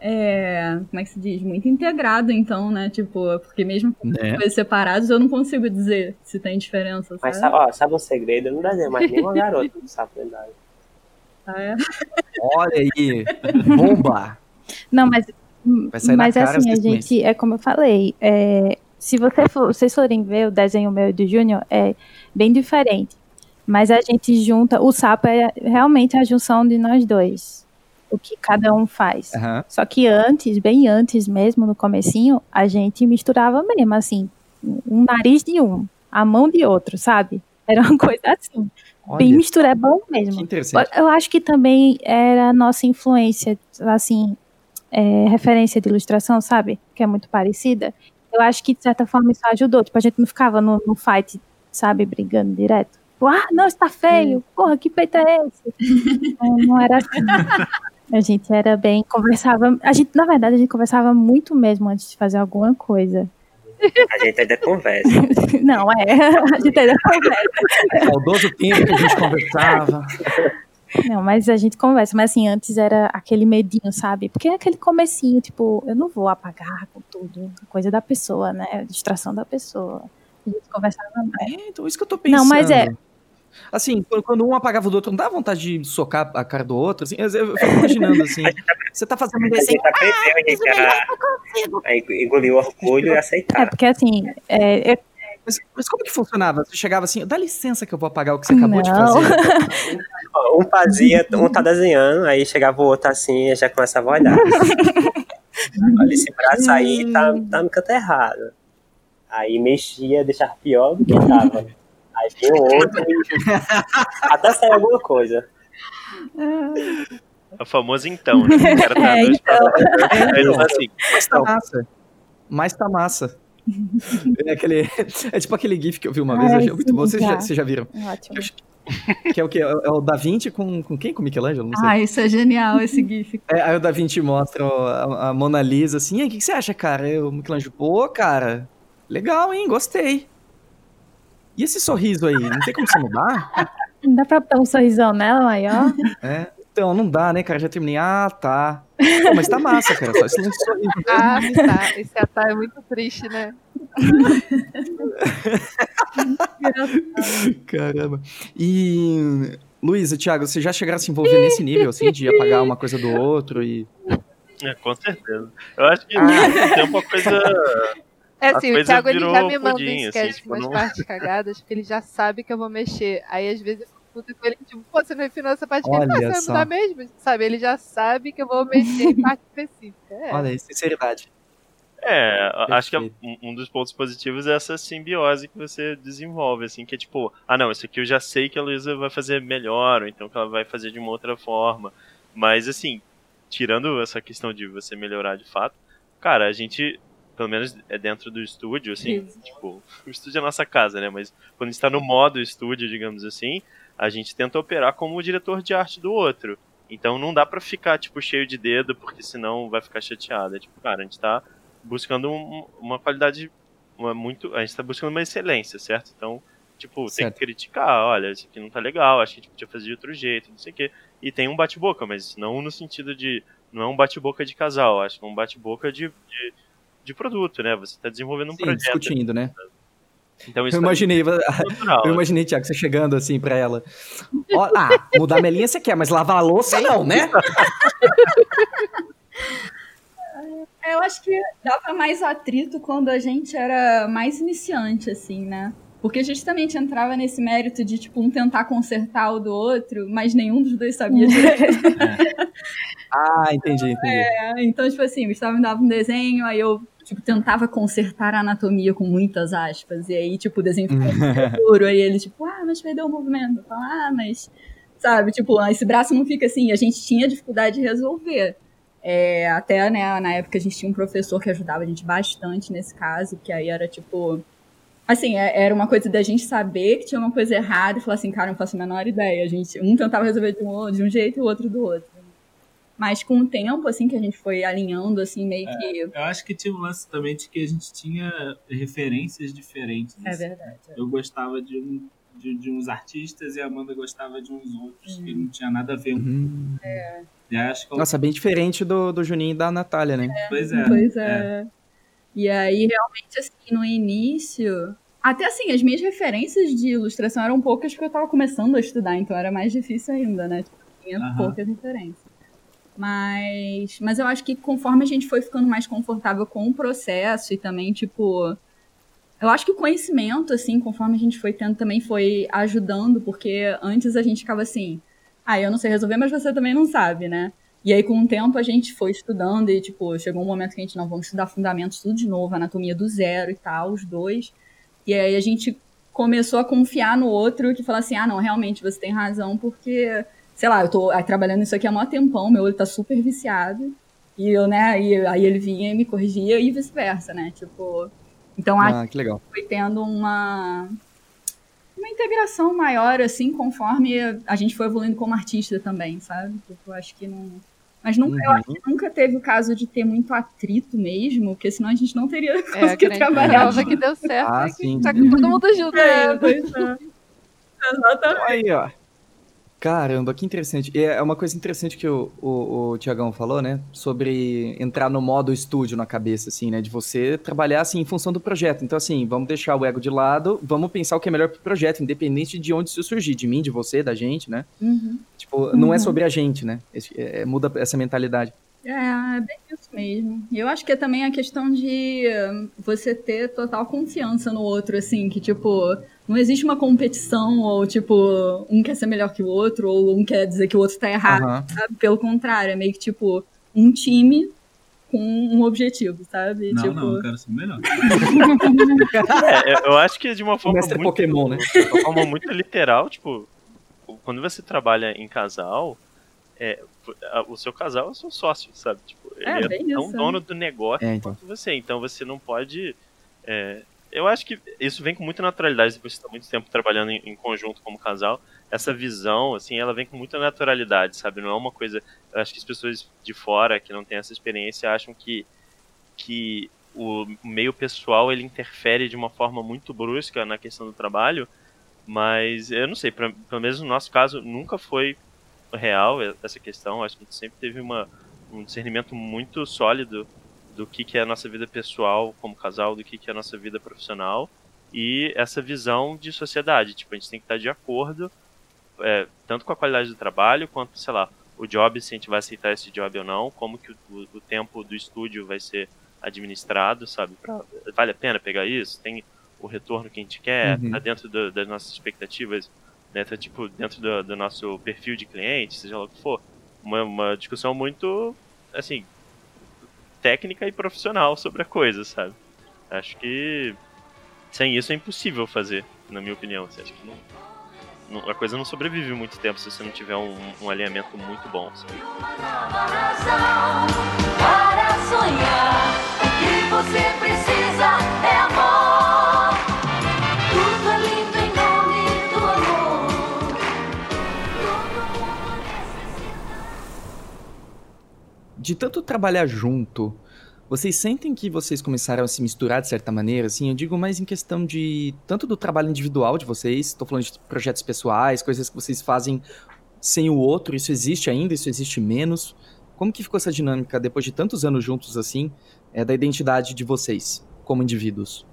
[SPEAKER 4] é, como é que se diz? Muito integrado, então, né? Tipo, porque mesmo com
[SPEAKER 3] Né?
[SPEAKER 4] coisas separadas, eu não consigo dizer se tem diferença,
[SPEAKER 9] Mas
[SPEAKER 4] sabe?
[SPEAKER 9] sabe, ó, sabe um segredo? Eu não desenho mais nenhuma garota sapo lendário.
[SPEAKER 4] Ah, é?
[SPEAKER 3] Olha aí, bomba.
[SPEAKER 7] Não, mas, mas assim, a gente, é como eu falei, é, se você for- vocês forem ver o desenho meu e do Júnior, é bem diferente. Mas a gente junta, o sapo é realmente a junção de nós dois. O que cada um faz.
[SPEAKER 3] Aham.
[SPEAKER 7] Só que antes, bem antes mesmo, no comecinho, a gente misturava mesmo, assim, um nariz de um, a mão de outro, sabe? Era uma coisa assim, bem
[SPEAKER 3] Olha,
[SPEAKER 7] misturebão
[SPEAKER 3] que
[SPEAKER 7] mesmo.
[SPEAKER 3] interessante.
[SPEAKER 7] Eu acho que também era a nossa influência, assim, é, referência de ilustração, sabe? Que é muito parecida. Eu acho que, de certa forma, isso ajudou. Tipo, a gente não ficava no, no fight, sabe, brigando direto. Tipo, ah, não, está feio. Porra, que peito é esse? não, não era assim. A gente era bem, conversava. A gente, na verdade, a gente conversava muito mesmo antes de fazer alguma coisa.
[SPEAKER 9] A gente ainda conversa.
[SPEAKER 7] Não, é. A gente ainda conversa.
[SPEAKER 3] Saudoso tempo que a gente conversava.
[SPEAKER 7] Não, mas a gente conversa. Mas assim, antes era aquele medinho, sabe? Porque é aquele comecinho, tipo, eu não vou apagar com tudo. Coisa da pessoa, né? Distração da pessoa. A gente conversava mais.
[SPEAKER 3] É, então isso que eu tô pensando.
[SPEAKER 7] Não, mas é-
[SPEAKER 3] Assim, quando- um apagava o do outro, não dá vontade de socar a cara do outro? Assim, eu eu fico imaginando assim. Você tá fazendo um desenho.
[SPEAKER 9] gente aprendeu, a gente a, a engolir o orgulho e
[SPEAKER 7] É,
[SPEAKER 9] aceitar.
[SPEAKER 7] porque assim, é, eu-
[SPEAKER 3] Mas, mas como que funcionava? Você chegava assim, dá licença que eu vou apagar o que você acabou de
[SPEAKER 7] Não.
[SPEAKER 3] fazer.
[SPEAKER 9] Ó, Um fazia, um tá desenhando, aí chegava o outro assim e já começava a olhar. Olha, esse braço aí tá, tá no canto errado. Aí mexia, deixava pior do que tava. Aí vinha o outro e até sair alguma coisa.
[SPEAKER 6] É o famoso então, né? O cara tá
[SPEAKER 7] É,
[SPEAKER 6] dois
[SPEAKER 7] então.
[SPEAKER 6] pra- ele tá assim,
[SPEAKER 3] Mas tá massa. Mas tá massa. É, aquele, é tipo aquele GIF que eu vi uma vez,
[SPEAKER 7] Ai,
[SPEAKER 3] achei muito bom. Vocês já,
[SPEAKER 7] já.
[SPEAKER 3] vocês já viram?
[SPEAKER 7] ótimo.
[SPEAKER 3] Que é o quê? É o Da Vinci com, com quem? Com Michelangelo? Não sei.
[SPEAKER 4] Ah, isso é genial, esse GIF.
[SPEAKER 3] É, aí o Da Vinci mostra a, a Mona Lisa assim, e aí, o que, que você acha, cara? Aí o Michelangelo, pô, cara, legal, hein? Gostei. E esse sorriso aí, não tem como você mudar?
[SPEAKER 7] Não dá pra dar um sorrisão nela maior?
[SPEAKER 3] É. Então, não dá, né, cara? Já terminei. Ah, tá. Pô, mas tá massa, cara. Só esse sorriso.
[SPEAKER 5] Ah, tá. Esse atar é muito triste, né?
[SPEAKER 3] Caramba. E. Luísa, Thiago, você já chegaram a se envolver nesse nível, assim, de apagar uma coisa do outro e.
[SPEAKER 6] é, com certeza. Eu acho que
[SPEAKER 3] Ah.
[SPEAKER 6] tem uma coisa.
[SPEAKER 5] É assim, o Thiago ele já me manda em
[SPEAKER 6] assim,
[SPEAKER 5] sketch
[SPEAKER 6] tipo,
[SPEAKER 5] umas
[SPEAKER 6] não-
[SPEAKER 5] partes cagadas, porque ele já sabe que eu vou mexer. Aí às vezes eu puta com ele, tipo, pô, você não refinou essa parte
[SPEAKER 3] Olha
[SPEAKER 5] "Ah, você vai
[SPEAKER 3] só.
[SPEAKER 5] mudar mesmo? Sabe, ele já sabe que eu vou mexer em parte específica. É.
[SPEAKER 3] Olha aí, sinceridade.
[SPEAKER 6] É, a- acho que é
[SPEAKER 3] Perfeito.
[SPEAKER 6] um, dos pontos positivos é essa simbiose que você desenvolve, assim, que é tipo, ah não, isso aqui eu já sei que a Luísa vai fazer melhor, ou então que ela vai fazer de uma outra forma. Mas assim, tirando essa questão de você melhorar de fato, cara, a gente, pelo menos é dentro do estúdio, assim, tipo, o estúdio é a nossa casa, né? Mas quando a gente tá no modo estúdio, digamos assim, a gente tenta operar como o diretor de arte do outro. Então não dá pra ficar, tipo, cheio de dedo, porque senão vai ficar chateado. É tipo, cara, a gente tá buscando um- uma qualidade uma muito. A gente tá buscando uma excelência, certo? Então, tipo, tem
[SPEAKER 3] Certo.
[SPEAKER 6] que criticar, olha, isso aqui não tá legal, acho que a gente podia fazer de outro jeito, não sei o quê. E tem um bate-boca, mas não no sentido de. Não é um bate-boca de casal, acho que é um bate-boca de, de, de produto, né? Você tá desenvolvendo um
[SPEAKER 3] Sim,
[SPEAKER 6] projeto.
[SPEAKER 3] discutindo, né?
[SPEAKER 6] Então isso
[SPEAKER 3] Eu imaginei,
[SPEAKER 6] é
[SPEAKER 3] eu imaginei, Thiago, você chegando assim pra ela. Ó, ah, mudar a minha linha você quer, mas lavar a louça não, né?
[SPEAKER 4] É, Eu acho que dava mais atrito quando a gente era mais iniciante, assim, né? Porque justamente entrava nesse mérito de, tipo, um tentar consertar o do outro, mas nenhum dos dois sabia direito.
[SPEAKER 3] Ah, entendi, entendi.
[SPEAKER 4] É, então, tipo assim, o Gustavo me dava um desenho, aí eu, tipo, tentava consertar a anatomia com muitas aspas. E aí, tipo, o desenho ficava duro, aí ele, tipo, ah, mas perdeu o movimento. Falo, ah, mas... Sabe, tipo, esse braço não fica assim. A gente tinha dificuldade de resolver. É, até, né, na época a gente tinha um professor que ajudava a gente bastante nesse caso, que aí era, tipo... Assim, é- era uma coisa da gente saber que tinha uma coisa errada e falar assim, cara, não faço a menor ideia. A gente, um tentava resolver de um, de um jeito e o outro do outro. Mas com o tempo, assim, que a gente foi alinhando, assim, meio que.
[SPEAKER 8] Eu acho que tinha um lance também de que a gente tinha referências diferentes.
[SPEAKER 4] É
[SPEAKER 8] assim.
[SPEAKER 4] verdade.
[SPEAKER 8] Eu gostava de, um, de, de uns artistas e a Amanda gostava de uns outros, que não tinha nada a ver um
[SPEAKER 3] Uhum.
[SPEAKER 8] Acho que eu-
[SPEAKER 3] Nossa, bem diferente do, do Juninho e da Natália, né?
[SPEAKER 8] Pois é.
[SPEAKER 4] Pois é. E aí, realmente, assim, no início. Até assim, as minhas referências de ilustração eram poucas porque eu tava começando a estudar, então era mais difícil ainda, né? Tipo, tinha
[SPEAKER 8] Aham.
[SPEAKER 4] poucas referências. Mas, mas eu acho que conforme a gente foi ficando mais confortável com o processo e também, tipo. Eu acho que o conhecimento, assim, conforme a gente foi tendo, também foi ajudando, porque antes a gente ficava assim, ah, eu não sei resolver, mas você também não sabe, né? E aí, com o tempo, a gente foi estudando e, tipo, chegou um momento que a gente, não, vamos estudar fundamentos tudo de novo, anatomia do zero e tal, os dois. E aí a gente começou a confiar no outro, que fala assim, ah, não, realmente, você tem razão, porque, sei lá, eu tô aí, trabalhando isso aqui há mó tempão, meu olho tá super viciado. E eu, né, e aí ele vinha e me corrigia e vice-versa, né? Tipo, então acho
[SPEAKER 3] Ah, que legal.
[SPEAKER 4] foi tendo uma uma integração maior assim conforme a gente foi evoluindo como artista também, sabe? Tipo, Eu acho que não mas nunca, eu acho que nunca teve o caso de ter muito atrito mesmo, porque senão a gente não teria
[SPEAKER 5] É, que
[SPEAKER 4] trabalhar.
[SPEAKER 5] prova que deu certo.
[SPEAKER 3] Ah,
[SPEAKER 5] né, que
[SPEAKER 3] sim.
[SPEAKER 5] Tá com todo mundo junto.
[SPEAKER 4] É,
[SPEAKER 5] né?
[SPEAKER 4] pois é. Exatamente.
[SPEAKER 3] Aí, ó. Caramba, que interessante. É uma coisa interessante que o, o, o Tiagão falou, né? Sobre entrar no modo estúdio na cabeça, assim, né? De você trabalhar, assim, em função do projeto. Então, assim, vamos deixar o ego de lado, vamos pensar o que é melhor pro projeto, independente de onde isso surgir. De mim, de você, da gente, né?
[SPEAKER 4] Uhum.
[SPEAKER 3] Tipo, não é
[SPEAKER 4] Uhum.
[SPEAKER 3] sobre a gente, né? Esse- é- muda essa mentalidade.
[SPEAKER 4] É, é bem isso mesmo. E eu acho que é também a questão de eh, você ter total confiança no outro, assim, que, tipo, não existe uma competição, ou, tipo, um quer ser melhor que o outro, ou um quer dizer que o outro tá errado,
[SPEAKER 3] Aham.
[SPEAKER 4] sabe? Pelo contrário, é meio que, tipo, um time com um objetivo, sabe?
[SPEAKER 8] Não,
[SPEAKER 4] tipo,
[SPEAKER 8] não, eu quero ser melhor.
[SPEAKER 6] É, eu- acho que de uma forma muito,
[SPEAKER 3] Pokémon, né?
[SPEAKER 6] de uma forma muito literal, tipo, quando você trabalha em casal, é, a- o seu casal é o seu sócio, sabe? Tipo,
[SPEAKER 4] É,
[SPEAKER 6] ele é tão
[SPEAKER 4] isso,
[SPEAKER 6] dono do negócio
[SPEAKER 3] É, então.
[SPEAKER 6] quanto você, então você não pode. é, eu acho que isso vem com muita naturalidade depois de estar muito tempo trabalhando em, em conjunto como casal. Essa visão, assim, ela vem com muita naturalidade, sabe? Não é uma coisa. Eu acho que as pessoas de fora que não têm essa experiência acham que, que o meio pessoal ele interfere de uma forma muito brusca na questão do trabalho, mas eu não sei, pra, pelo menos no nosso caso nunca foi real essa questão. Acho que a gente sempre teve uma, um discernimento muito sólido do que, que é a nossa vida pessoal como casal, do que, que é a nossa vida profissional e essa visão de sociedade. Tipo, a gente tem que estar de acordo é, tanto com a qualidade do trabalho quanto, sei lá, o job, se a gente vai aceitar esse job ou não, como que o, o- tempo do estúdio vai ser administrado, sabe? Pra- vale a pena pegar isso? Tem o retorno que a gente quer?
[SPEAKER 3] Uhum.
[SPEAKER 6] Tá dentro do- das nossas expectativas? Tá, tipo, dentro do, do nosso perfil de cliente, seja lá o que for. Uma, uma discussão muito, assim, técnica e profissional sobre a coisa, sabe? Acho que sem isso é impossível fazer, na minha opinião. Você acha que não, a coisa não sobrevive muito tempo se você não tiver um, um alinhamento muito bom, sabe?
[SPEAKER 2] Uma nova razão para sonhar. Que você precisa
[SPEAKER 3] De tanto trabalhar junto, vocês sentem que vocês começaram a se misturar de certa maneira? Assim, eu digo mais em questão de tanto do trabalho individual de vocês, estou falando de projetos pessoais, coisas que vocês fazem sem o outro, isso existe ainda, isso existe menos. Como que ficou essa dinâmica depois de tantos anos juntos assim, é, da identidade de vocês como indivíduos?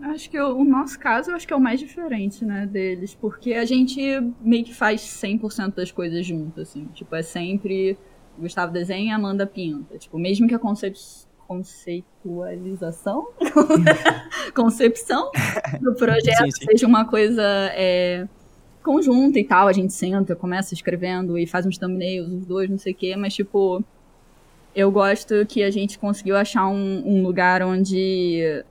[SPEAKER 4] Acho que o, o nosso caso, eu acho que é o mais diferente, né, deles. Porque a gente meio que faz 100% das coisas junto, assim. Tipo, é sempre Gustavo desenha, Amanda pinta. Tipo, mesmo que a concep conceitualização, concepção do projeto
[SPEAKER 3] Sim, sim.
[SPEAKER 4] seja uma coisa é, conjunta e tal, a gente senta, começa escrevendo e faz uns thumbnails, os dois, não sei o quê, mas, tipo, eu gosto que a gente conseguiu achar um, um lugar onde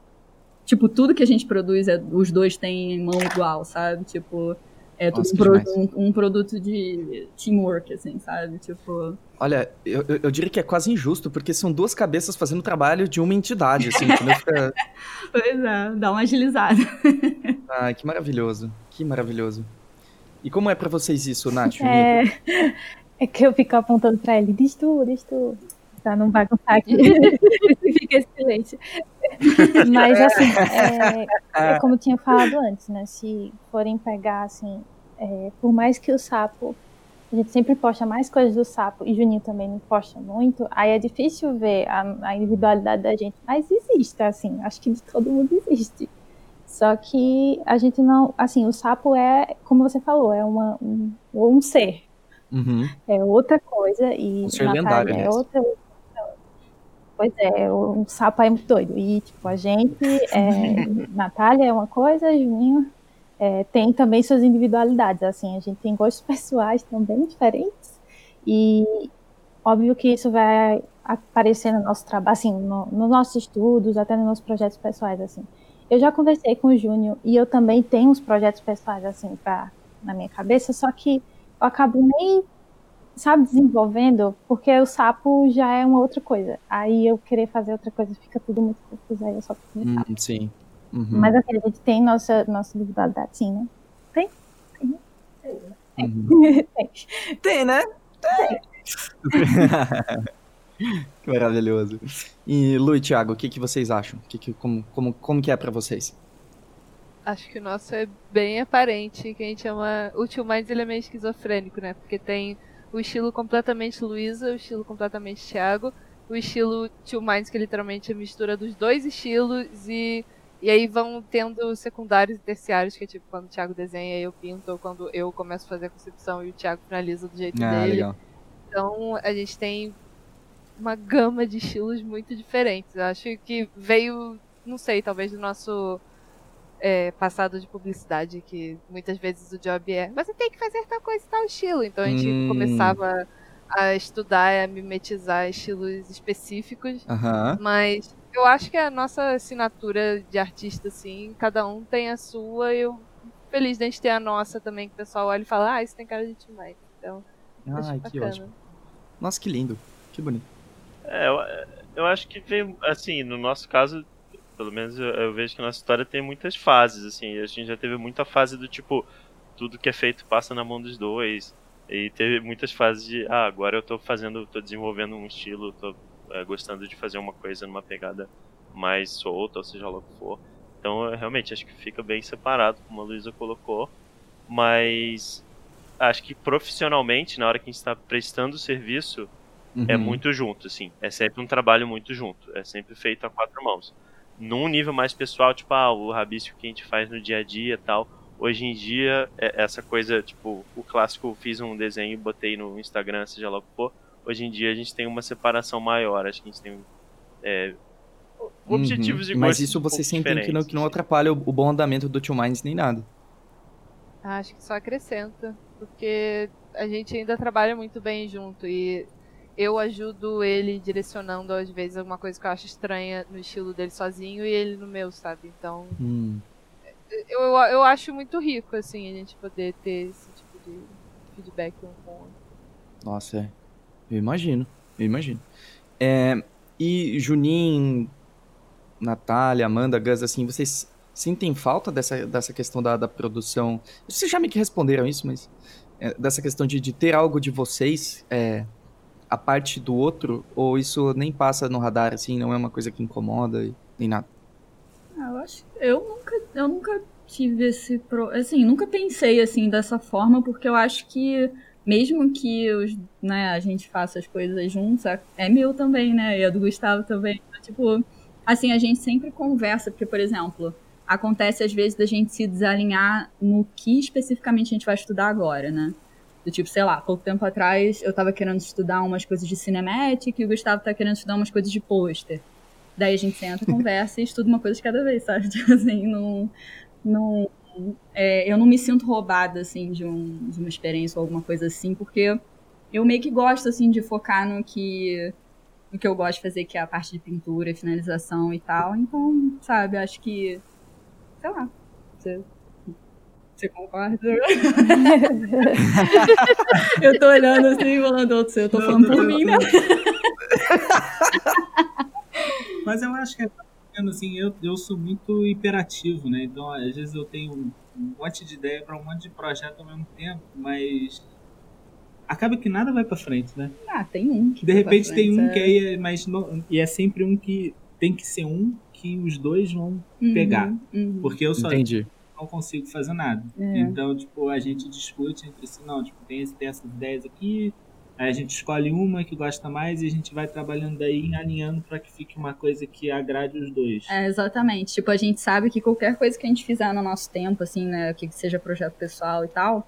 [SPEAKER 4] tipo, tudo que a gente produz, é, os dois têm mão igual, sabe? Tipo, é tudo
[SPEAKER 3] Nossa,
[SPEAKER 4] um, pro- um- um produto de teamwork, assim, sabe? Tipo,
[SPEAKER 3] Olha, eu, eu- eu diria que é quase injusto, porque são duas cabeças fazendo trabalho de uma entidade, assim, entendeu? Fica-
[SPEAKER 4] pois é, dá uma agilizada.
[SPEAKER 3] Ai, que maravilhoso, que maravilhoso. E como é pra vocês isso, Nath?
[SPEAKER 7] É, É que eu fico apontando pra ele, diz tu, diz tu. Pra não bagunçar aqui. Fica esse silêncio. Mas assim, é, é como eu tinha falado antes, né? Se forem pegar, assim, é, por mais que o sapo. A gente sempre posta mais coisas do sapo, e Juninho também não posta muito, aí é difícil ver a, a individualidade da gente. Mas existe, assim, acho que de todo mundo existe. Só que a gente não. Assim, o sapo é, como você falou, é uma, um, um ser.
[SPEAKER 3] Uhum.
[SPEAKER 7] É outra coisa. E
[SPEAKER 3] Um ser lendário,
[SPEAKER 7] é outra. Pois é, um sapo é muito doido. E, tipo, a gente. É, Natália é uma coisa, Juninho é, tem também suas individualidades. Assim, a gente tem gostos pessoais também diferentes. E óbvio que isso vai aparecer no nosso trabalho, assim, no, nos nossos estudos, até nos nossos projetos pessoais, assim. Eu já conversei com o Júnior e eu também tenho uns projetos pessoais, assim, pra, na minha cabeça, só que eu acabo nem, sabe, desenvolvendo, porque o sapo já é uma outra coisa. Aí eu querer fazer outra coisa fica tudo muito confuso, aí eu só fico
[SPEAKER 3] Hum, sim. Uhum.
[SPEAKER 7] Mas assim, a gente tem nossa, nossa individualidade, sim, né? Tem? Tem.
[SPEAKER 3] Uhum.
[SPEAKER 7] tem.
[SPEAKER 3] Tem, né? que maravilhoso. E Lu e Thiago, o que, que vocês acham? Que que, como, como, como que é pra vocês?
[SPEAKER 5] Acho que o nosso é bem aparente, que a gente chama. O Tio Minds ele é esquizofrênico, né? Porque tem o estilo completamente Luísa, o estilo completamente Thiago, o estilo Tio Minds, que literalmente é a mistura dos dois estilos, e, e aí vão tendo secundários e terciários, que é tipo quando o Thiago desenha eu pinto, ou quando eu começo a fazer a concepção e o Thiago finaliza do jeito
[SPEAKER 3] Ah,
[SPEAKER 5] dele.
[SPEAKER 3] legal.
[SPEAKER 5] Então a gente tem uma gama de estilos muito diferentes. Eu acho que veio, não sei, talvez do nosso é, passado de publicidade, que muitas vezes o job é, você tem que fazer tal coisa e tal estilo. Então a gente
[SPEAKER 3] Hum.
[SPEAKER 5] começava a estudar, a mimetizar estilos específicos. Mas eu acho que a nossa assinatura de artista, assim, cada um tem a sua e eu feliz de a gente ter a nossa também, que o pessoal olha e fala, ah, isso tem cara de demais. Então, acho
[SPEAKER 3] Ai, que
[SPEAKER 5] bacana.
[SPEAKER 3] ótimo. Nossa, que lindo. Que bonito.
[SPEAKER 6] É, eu, eu acho que veio, assim, no nosso caso, pelo menos eu, eu vejo que a nossa história tem muitas fases, assim, a gente já teve muita fase do tipo, tudo que é feito passa na mão dos dois, e teve muitas fases de, ah, agora eu tô fazendo, tô desenvolvendo um estilo, tô é, gostando de fazer uma coisa numa pegada mais solta, ou seja lá o que for. Então, eu realmente, acho que fica bem separado, como a Luísa colocou, mas acho que profissionalmente, na hora que a gente está prestando o serviço, é
[SPEAKER 3] Uhum.
[SPEAKER 6] muito junto, assim. É sempre um trabalho muito junto. É sempre feito a quatro mãos. Num nível mais pessoal, tipo, ah, o rabisco que a gente faz no dia a dia e tal. Hoje em dia, é essa coisa, tipo, o clássico, fiz um desenho e botei no Instagram, seja lá o que for. Hoje em dia a gente tem uma separação maior. Acho que a gente tem é, objetivos
[SPEAKER 3] Uhum.
[SPEAKER 6] e
[SPEAKER 3] Mas isso
[SPEAKER 6] um
[SPEAKER 3] vocês
[SPEAKER 6] pouco
[SPEAKER 3] sentem que não, que não atrapalha o, o bom andamento do Tio Minds nem nada.
[SPEAKER 5] Acho que só acrescenta, porque a gente ainda trabalha muito bem junto e eu ajudo ele direcionando às vezes alguma coisa que eu acho estranha no estilo dele sozinho e ele no meu, sabe? Então,
[SPEAKER 3] Hum.
[SPEAKER 5] eu, eu acho muito rico, assim, a gente poder ter esse tipo de feedback um com o outro.
[SPEAKER 3] Nossa, é. Eu imagino, eu imagino. É, e Juninho, Natália, Amanda, Gus, assim, vocês sentem falta dessa, dessa questão da, da produção? Vocês já que responderam isso, mas é, dessa questão de, de ter algo de vocês é, a parte do outro, ou isso nem passa no radar, assim, não é uma coisa que incomoda e nem nada?
[SPEAKER 4] Ah, eu acho. Eu nunca, eu nunca tive esse. Pro... Assim, nunca pensei assim dessa forma, porque eu acho que mesmo que os, né, a gente faça as coisas juntos, é- meu também, né? E é do Gustavo também. Então, tipo, assim, a gente sempre conversa, porque, por exemplo, acontece às vezes da gente se desalinhar no que especificamente a gente vai estudar agora, né? Do tipo, sei lá, pouco tempo atrás eu tava querendo estudar umas coisas de cinematic e o Gustavo tá querendo estudar umas coisas de pôster. Daí a gente senta, conversa e estuda uma coisa de cada vez, sabe? Tipo assim, não. não é, eu não me sinto roubada, assim, de, um, de uma experiência ou alguma coisa assim, porque eu meio que gosto, assim, de focar no que, no que eu gosto de fazer, que é a parte de pintura e finalização e tal. Então, sabe, acho que. Sei lá. Você, você concorda? eu tô olhando assim, falando outro eu tô
[SPEAKER 8] Não,
[SPEAKER 4] falando
[SPEAKER 8] não,
[SPEAKER 4] por
[SPEAKER 8] não,
[SPEAKER 4] mim,
[SPEAKER 8] não.
[SPEAKER 4] né?
[SPEAKER 8] Mas eu acho que é assim, eu, eu sou muito hiperativo, né? Então, às vezes eu tenho um monte de ideia para um monte de projeto ao mesmo tempo, mas acaba que nada vai pra frente, né?
[SPEAKER 4] Ah, tem um que
[SPEAKER 8] De repente tem
[SPEAKER 4] frente,
[SPEAKER 8] um que aí é mais. no- E é sempre um que tem que ser um que os dois vão
[SPEAKER 4] Uhum,
[SPEAKER 8] pegar.
[SPEAKER 4] uhum.
[SPEAKER 8] Porque eu só
[SPEAKER 3] Entendi.
[SPEAKER 8] Não consigo fazer nada.
[SPEAKER 4] É.
[SPEAKER 8] Então, tipo, a gente discute entre si, não, tipo, tem, esse- tem essas ideias aqui, aí a gente escolhe uma que gosta mais e a gente vai trabalhando daí, alinhando pra que fique uma coisa que agrade os dois.
[SPEAKER 4] É, exatamente. Tipo, a gente sabe que qualquer coisa que a gente fizer no nosso tempo, assim, né, que seja projeto pessoal e tal,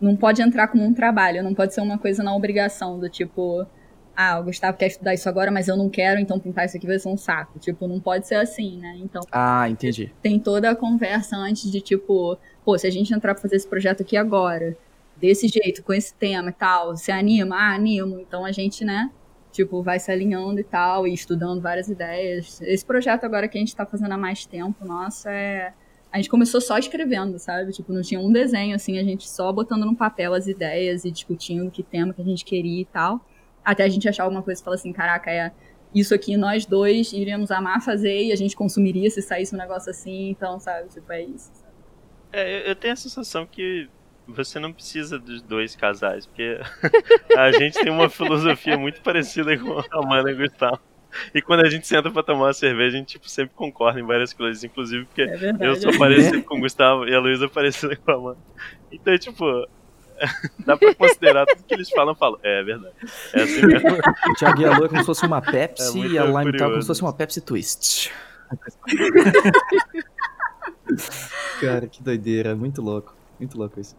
[SPEAKER 4] não pode entrar como um trabalho, não pode ser uma coisa na obrigação, do tipo, ah, o Gustavo quer estudar isso agora, mas eu não quero, então pintar isso aqui vai ser um saco. Tipo, não pode ser assim, né? Então,
[SPEAKER 3] Ah, entendi.
[SPEAKER 4] tem toda a conversa antes de tipo, pô, se a gente entrar pra fazer esse projeto aqui agora, desse jeito, com esse tema e tal, se anima? Ah, animo. Então a gente, né, tipo, vai se alinhando e tal, e estudando várias ideias. Esse projeto agora que a gente tá fazendo há mais tempo, nossa, é. A gente começou só escrevendo, sabe? Tipo, não tinha um desenho, assim, a gente só botando no papel as ideias e discutindo que tema que a gente queria e tal. Até a gente achar alguma coisa e falar assim, caraca, é isso aqui nós dois iríamos amar fazer e a gente consumiria se saísse um negócio assim, então, sabe? Tipo, é isso. sabe?
[SPEAKER 6] É, eu- tenho a sensação que você não precisa dos dois casais, porque a gente tem uma filosofia muito parecida com a Amanda e o Gustavo. E quando a gente senta pra tomar uma cerveja, a gente tipo, sempre concorda em várias coisas, inclusive porque
[SPEAKER 4] É verdade.
[SPEAKER 6] eu sou parecido com o Gustavo e a Luísa é parecida com a Amanda. Então, tipo, dá pra considerar tudo que eles falam, eu falo, é, é verdade. É assim mesmo.
[SPEAKER 3] O Thiago e a Lu é como se fosse uma Pepsi
[SPEAKER 6] É
[SPEAKER 3] e a Lime Tal como se fosse uma Pepsi Twist. Cara, que doideira, muito louco. Muito louco isso.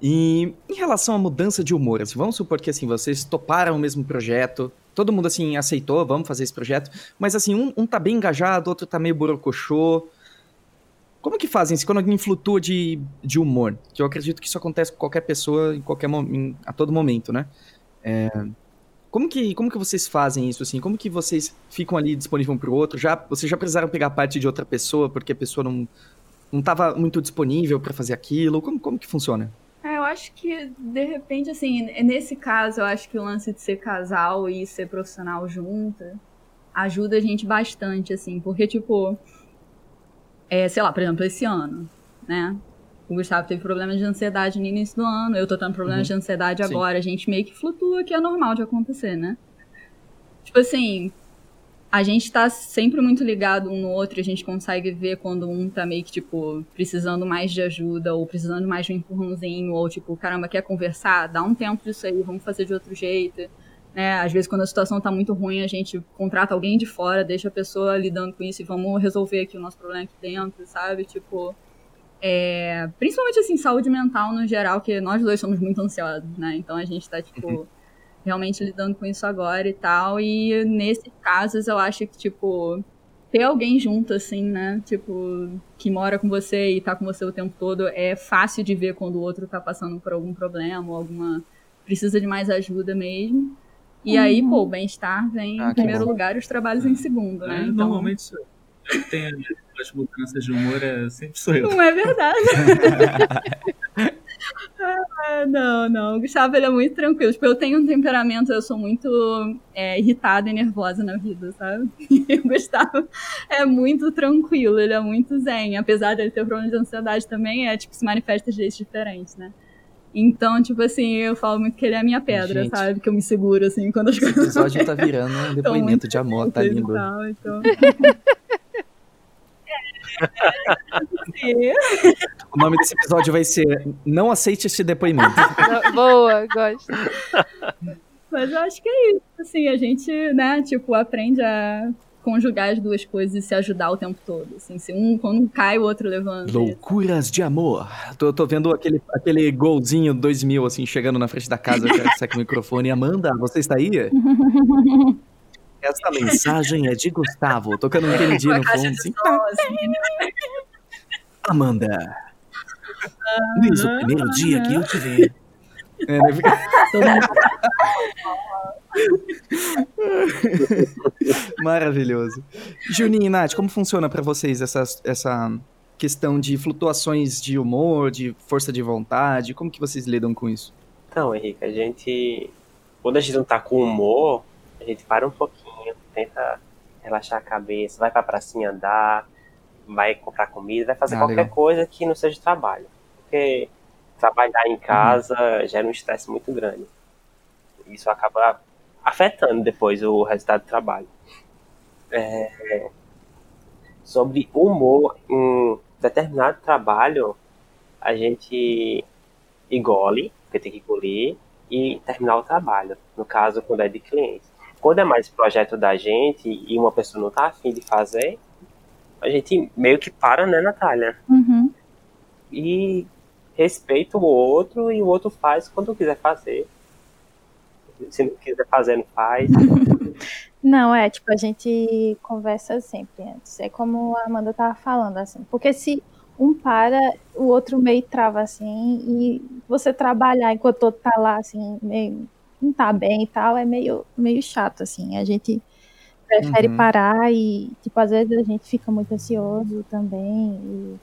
[SPEAKER 3] E em relação à mudança de humor, assim, vamos supor que assim, vocês toparam o mesmo projeto, todo mundo assim aceitou, vamos fazer esse projeto, mas assim, um, um tá bem engajado, outro tá meio borocochô. Como que fazem assim, quando alguém flutua de, de humor? Que eu acredito que isso acontece com qualquer pessoa em qualquer em- a todo momento, né? É, como que, como que vocês fazem isso, assim? Como que vocês ficam ali disponível um pro outro? Já, vocês já precisaram pegar parte de outra pessoa porque a pessoa não, não tava muito disponível pra fazer aquilo? Como, como que funciona?
[SPEAKER 4] É, eu acho que, de repente, assim, nesse caso, eu acho que o lance de ser casal e ser profissional junta ajuda a gente bastante, assim, porque, tipo, é, sei lá, por exemplo, esse ano, né? O Gustavo teve problemas de ansiedade no início do ano, eu tô tendo problemas de ansiedade
[SPEAKER 3] Sim.
[SPEAKER 4] agora, a gente meio que flutua, que é normal de acontecer, né? Tipo assim, a gente tá sempre muito ligado um no outro, a gente consegue ver quando um tá meio que, tipo, precisando mais de ajuda, ou precisando mais de um empurrãozinho, ou tipo, caramba, quer conversar? Dá um tempo disso aí, vamos fazer de outro jeito. Né? Às vezes, quando a situação tá muito ruim, a gente contrata alguém de fora, deixa a pessoa lidando com isso e vamos resolver aqui o nosso problema aqui dentro, sabe? Tipo. é, Principalmente assim, saúde mental no geral, que nós dois somos muito ansiosos, né? Então a gente tá, tipo, realmente lidando com isso agora e tal. E nesses casos eu acho que, tipo, ter alguém junto, assim, né? Tipo, que mora com você e tá com você o tempo todo, é fácil de ver quando o outro tá passando por algum problema ou alguma. precisa de mais ajuda mesmo. E aí, pô, o bem-estar vem
[SPEAKER 3] Ah,
[SPEAKER 4] em primeiro
[SPEAKER 3] bom.
[SPEAKER 4] lugar e os trabalhos em segundo, né?
[SPEAKER 8] É,
[SPEAKER 4] Então,
[SPEAKER 8] Normalmente sou eu. Eu tenho as mudanças de humor, é, sempre sou eu.
[SPEAKER 4] Não é verdade. Ah, não, não. O Gustavo ele é muito tranquilo. Tipo, eu tenho um temperamento, eu sou muito é, irritada e nervosa na vida, sabe? E o Gustavo é muito tranquilo, ele é muito zen. Apesar dele ter problema de ansiedade também, é tipo, se manifesta de jeitos diferentes, né? Então, tipo assim, eu falo muito que ele é a minha pedra,
[SPEAKER 3] Gente.
[SPEAKER 4] sabe? Que eu me seguro, assim, quando as
[SPEAKER 3] Esse
[SPEAKER 4] coisas
[SPEAKER 3] episódio tá virando um depoimento de amor, tá
[SPEAKER 4] e
[SPEAKER 3] lindo.
[SPEAKER 4] tal, então... É,
[SPEAKER 3] O nome desse episódio vai ser Não Aceite Este Depoimento.
[SPEAKER 5] Boa, gosto.
[SPEAKER 4] Mas eu acho que é isso, assim, a gente, né, tipo, aprende a conjugar as duas coisas e se ajudar o tempo todo, assim, se um, quando um cai, o outro levanta.
[SPEAKER 3] Loucuras de amor. Tô, tô vendo aquele, aquele golzinho 2000, assim, chegando na frente da casa, saque o microfone. Amanda, você está aí? Essa mensagem é de Gustavo, tocando um Kennedy
[SPEAKER 4] Com a
[SPEAKER 3] no fundo, assim.
[SPEAKER 4] som, assim,
[SPEAKER 3] Amanda. Desde o primeiro dia que eu te vi. É, né? Maravilhoso. Juninho e Nath, como funciona pra vocês essa, essa questão de flutuações de humor, de força de vontade? Como que vocês lidam com isso?
[SPEAKER 9] Então, Henrique, a gente. Quando a gente não tá com humor, a gente para um pouquinho, tenta relaxar a cabeça, vai pra pracinha andar, vai comprar comida, vai fazer
[SPEAKER 3] Ah,
[SPEAKER 9] qualquer
[SPEAKER 3] legal.
[SPEAKER 9] coisa que não seja trabalho. Porque trabalhar em casa gera um estresse muito grande. Isso acaba afetando depois o resultado do trabalho. É, sobre humor em determinado trabalho, a gente engole, porque tem que engolir, e terminar o trabalho. No caso, quando é de cliente. Quando é mais projeto da gente e uma pessoa não está afim de fazer, a gente meio que para, né, Natália?
[SPEAKER 7] Uhum.
[SPEAKER 9] E respeita o outro e o outro faz quando quiser fazer. Se não quiser fazer, não faz.
[SPEAKER 7] Não, é, tipo, a gente conversa sempre antes. É como a Amanda tava falando, assim. Porque se um para, o outro meio trava, assim, e você trabalhar enquanto o outro tá lá, assim, meio não tá bem e tal, é meio, meio chato, assim. A gente prefere
[SPEAKER 3] Uhum.
[SPEAKER 7] parar e, tipo, às vezes a gente fica muito ansioso também. E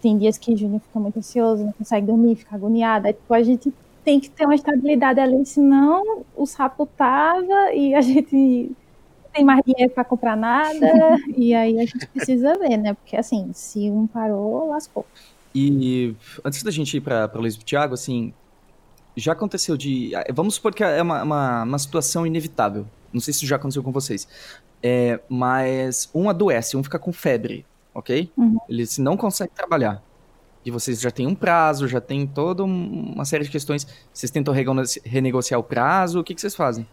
[SPEAKER 7] tem dias que Júnior fica muito ansioso, não consegue dormir, fica agoniada. Aí, tipo, a gente tem que ter uma estabilidade ali, senão o sapo tava e a gente tem mais dinheiro para comprar nada. e aí a gente precisa ver, né? Porque assim, se um parou, lascou.
[SPEAKER 3] E antes da gente ir para o Luiz Thiago, assim, já aconteceu de. ah, Vamos supor que é uma, uma, uma situação inevitável. Não sei se já aconteceu com vocês. É, mas um adoece, um fica com febre, ok?
[SPEAKER 7] Uhum.
[SPEAKER 3] Ele se não consegue trabalhar. E vocês já têm um prazo, já tem toda um- uma série de questões. Vocês tentam renegociar o prazo, o que, que vocês fazem?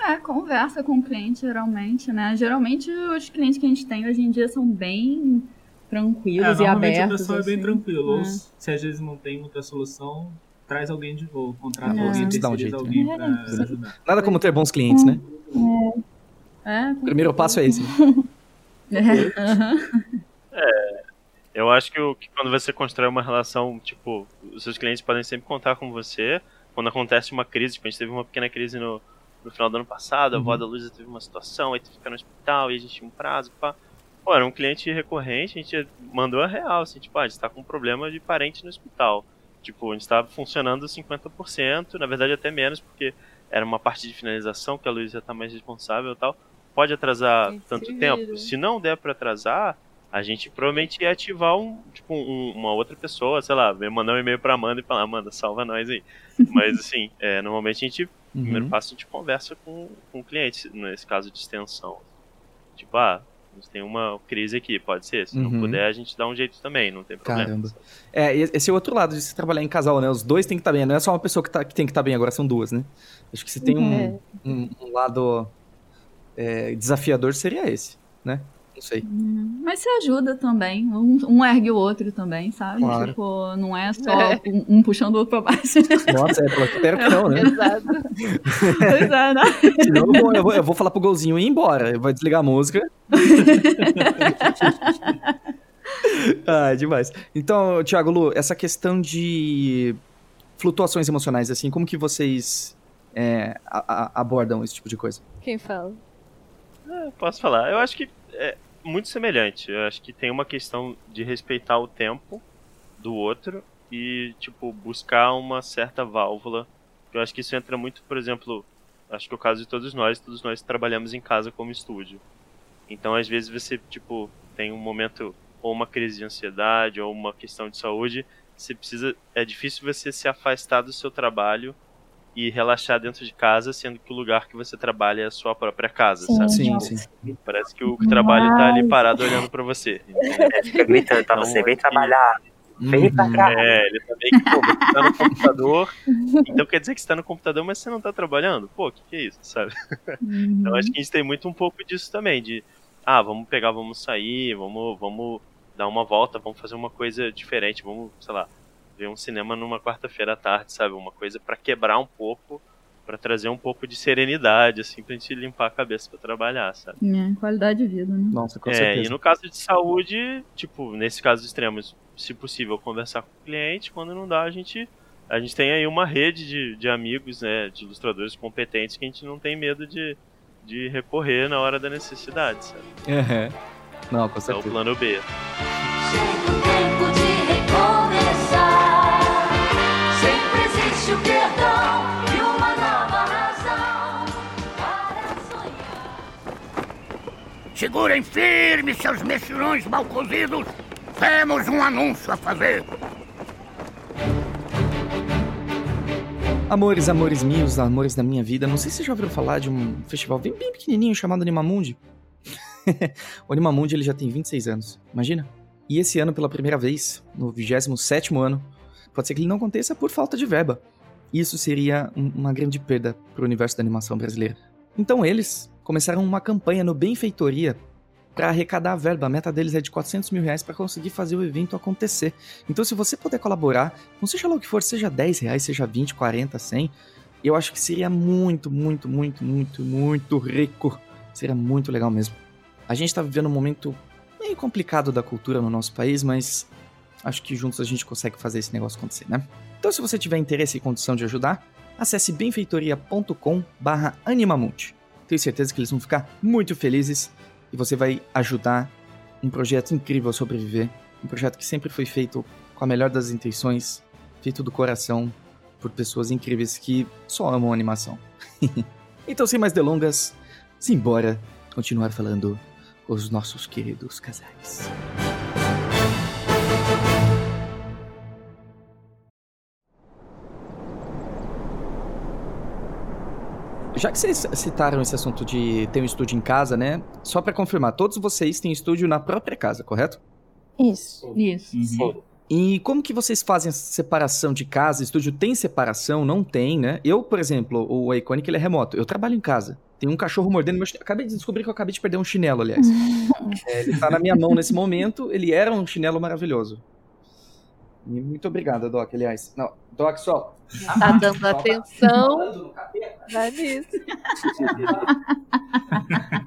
[SPEAKER 4] É, conversa com o cliente, geralmente, né? Geralmente os clientes que a gente tem hoje em dia são bem tranquilos
[SPEAKER 8] É,
[SPEAKER 4] e
[SPEAKER 8] normalmente
[SPEAKER 4] abertos.
[SPEAKER 8] o pessoal é bem
[SPEAKER 4] assim.
[SPEAKER 8] tranquilo. Ou
[SPEAKER 4] É.
[SPEAKER 8] se às vezes não tem outra solução, traz alguém de novo. Contrata
[SPEAKER 4] É.
[SPEAKER 8] alguém,
[SPEAKER 3] Dá um jeito,
[SPEAKER 8] alguém
[SPEAKER 7] né?
[SPEAKER 8] pra
[SPEAKER 7] É.
[SPEAKER 8] ajudar.
[SPEAKER 3] Nada como ter bons clientes, né?
[SPEAKER 4] É,
[SPEAKER 3] O primeiro passo é esse.
[SPEAKER 4] É, aham.
[SPEAKER 6] Eu acho que, o, que quando você constrói uma relação, tipo, os seus clientes podem sempre contar com você. Quando acontece uma crise, tipo, a gente teve uma pequena crise no, no final do ano passado, a avó
[SPEAKER 3] Uhum.
[SPEAKER 6] da Luísa teve uma situação, aí teve que ficar no hospital, e a gente tinha um prazo, pá. Pô, era um cliente recorrente, a gente mandou a real, assim, tipo, ah, a gente tá com um problema de parente no hospital. Tipo, a gente tava funcionando 50%, na verdade até menos, porque era uma parte de finalização que a Luísa tá mais responsável e tal. Pode atrasar tanto tempo. Se não der pra atrasar, a gente provavelmente ia ativar um, tipo, um- uma outra pessoa, sei lá, ia mandar um e-mail pra Amanda e falar, Amanda, salva nós aí. Mas assim, é, normalmente a gente,
[SPEAKER 3] Uhum.
[SPEAKER 6] primeiro passo, a gente conversa com, com o cliente, nesse caso de extensão. Tipo, ah, a gente tem uma crise aqui, pode ser. Se
[SPEAKER 3] Uhum.
[SPEAKER 6] não puder, a gente dá um jeito também, não tem problema.
[SPEAKER 3] Caramba. É, e esse é o outro lado de se trabalhar em casal, né? Os dois têm que estar bem. Não é só uma pessoa que, tá- que tem que estar bem, agora são duas, né? Acho que se tem um,
[SPEAKER 7] É.
[SPEAKER 3] um- um lado é, desafiador, seria esse, né? Não sei.
[SPEAKER 4] Mas se ajuda também. Um, um ergue o outro também, sabe?
[SPEAKER 3] Claro.
[SPEAKER 4] Tipo, não é só
[SPEAKER 5] É.
[SPEAKER 4] um, um puxando o outro pra baixo.
[SPEAKER 3] Nossa, é, espero que não, né?
[SPEAKER 5] Exato.
[SPEAKER 4] pois é, né?
[SPEAKER 3] Senão eu vou, eu, vou, eu vou falar pro golzinho ir embora. Vai desligar a música. ah, demais. Então, Thiago Lu, essa questão de flutuações emocionais, assim, como que vocês é, a- a- abordam esse tipo de coisa?
[SPEAKER 5] Quem fala?
[SPEAKER 6] É, posso falar? Eu acho que é muito semelhante. Eu acho que tem uma questão de respeitar o tempo do outro e, tipo, buscar uma certa válvula. Eu acho que isso entra muito, por exemplo, acho que é o caso de todos nós, todos nós trabalhamos em casa como estúdio. Então, às vezes você, tipo, tem um momento ou uma crise de ansiedade ou uma questão de saúde, você precisa, é difícil você se afastar do seu trabalho e relaxar dentro de casa, sendo que o lugar que você trabalha é a sua própria casa,
[SPEAKER 7] Sim.
[SPEAKER 6] sabe?
[SPEAKER 3] Sim, sim.
[SPEAKER 6] Parece que o trabalho tá ali parado olhando pra você.
[SPEAKER 9] É, fica gritando pra
[SPEAKER 6] Então,
[SPEAKER 9] você, vem
[SPEAKER 6] aqui-
[SPEAKER 9] trabalhar, vem pra
[SPEAKER 3] Uhum.
[SPEAKER 9] cá.
[SPEAKER 6] É, ele tá meio que, pô, você tá no computador, então quer dizer que você tá no computador, mas você não tá trabalhando? Pô, o que, que é isso, sabe? Então acho que a gente tem muito um pouco disso também, de ah, vamos pegar, vamos sair, vamos, vamos dar uma volta, vamos fazer uma coisa diferente, vamos, sei lá, ver um cinema numa quarta-feira à tarde, sabe? Uma coisa pra quebrar um pouco, pra trazer um pouco de serenidade, assim, pra gente limpar a cabeça pra trabalhar, sabe?
[SPEAKER 4] É, qualidade de vida, né?
[SPEAKER 3] Nossa, com
[SPEAKER 6] É,
[SPEAKER 3] certeza.
[SPEAKER 6] e no caso de saúde, tipo, nesse caso extremos, se possível, conversar com o cliente, quando não dá, a gente. A gente tem aí uma rede de, de amigos, né, de ilustradores competentes que a gente não tem medo de, de recorrer na hora da necessidade, sabe?
[SPEAKER 3] Uhum. Não, com
[SPEAKER 6] É o
[SPEAKER 3] certeza.
[SPEAKER 6] plano B.
[SPEAKER 2] existe o perdão e uma nova razão para sonhar.
[SPEAKER 1] Segurem firme seus mexilhões mal cozidos. Temos um anúncio a fazer.
[SPEAKER 3] Amores, amores meus, amores da minha vida, não sei se você já ouviram falar de um festival bem, bem pequenininho chamado Animamundi. o Animamundi ele já tem 26 anos, imagina? E esse ano, pela primeira vez, no 27º ano, pode ser que ele não aconteça por falta de verba. Isso seria um- uma grande perda para o universo da animação brasileira. Então eles começaram uma campanha no Benfeitoria para arrecadar a verba. A meta deles é de 400 mil reais para conseguir fazer o evento acontecer. Então se você puder colaborar, não seja lá o que for, seja 10 reais, seja 20, 40, 100, eu acho que seria muito, muito, muito, muito, muito rico. Seria muito legal mesmo. A gente tá vivendo um momento meio complicado da cultura no nosso país, mas acho que juntos a gente consegue fazer esse negócio acontecer, né? Então se você tiver interesse e condição de ajudar, acesse benfeitoria.com barra animamundi. Tenho certeza que eles vão ficar muito felizes e você vai ajudar um projeto incrível a sobreviver. Um projeto que sempre foi feito com a melhor das intenções, feito do coração, por pessoas incríveis que só amam animação. então, sem mais delongas, simbora continuar falando com os nossos queridos casais. Já que vocês citaram esse assunto de ter um estúdio em casa, né? Só pra confirmar, todos vocês têm estúdio na própria casa, correto?
[SPEAKER 7] Isso.
[SPEAKER 4] Isso.
[SPEAKER 8] Sim.
[SPEAKER 3] E como que vocês fazem essa separação de casa? Estúdio tem separação? Não tem, né? Eu, por exemplo, o Iconic ele é remoto. Eu trabalho em casa. Tem um cachorro mordendo meu chinelo. Acabei de descobrir que eu acabei de perder um chinelo, aliás. É, ele tá na minha mão nesse momento. Ele era um chinelo maravilhoso. E muito obrigado, Doc, aliás. Não, Doc, só.
[SPEAKER 5] Tá dando atenção. Vai nisso.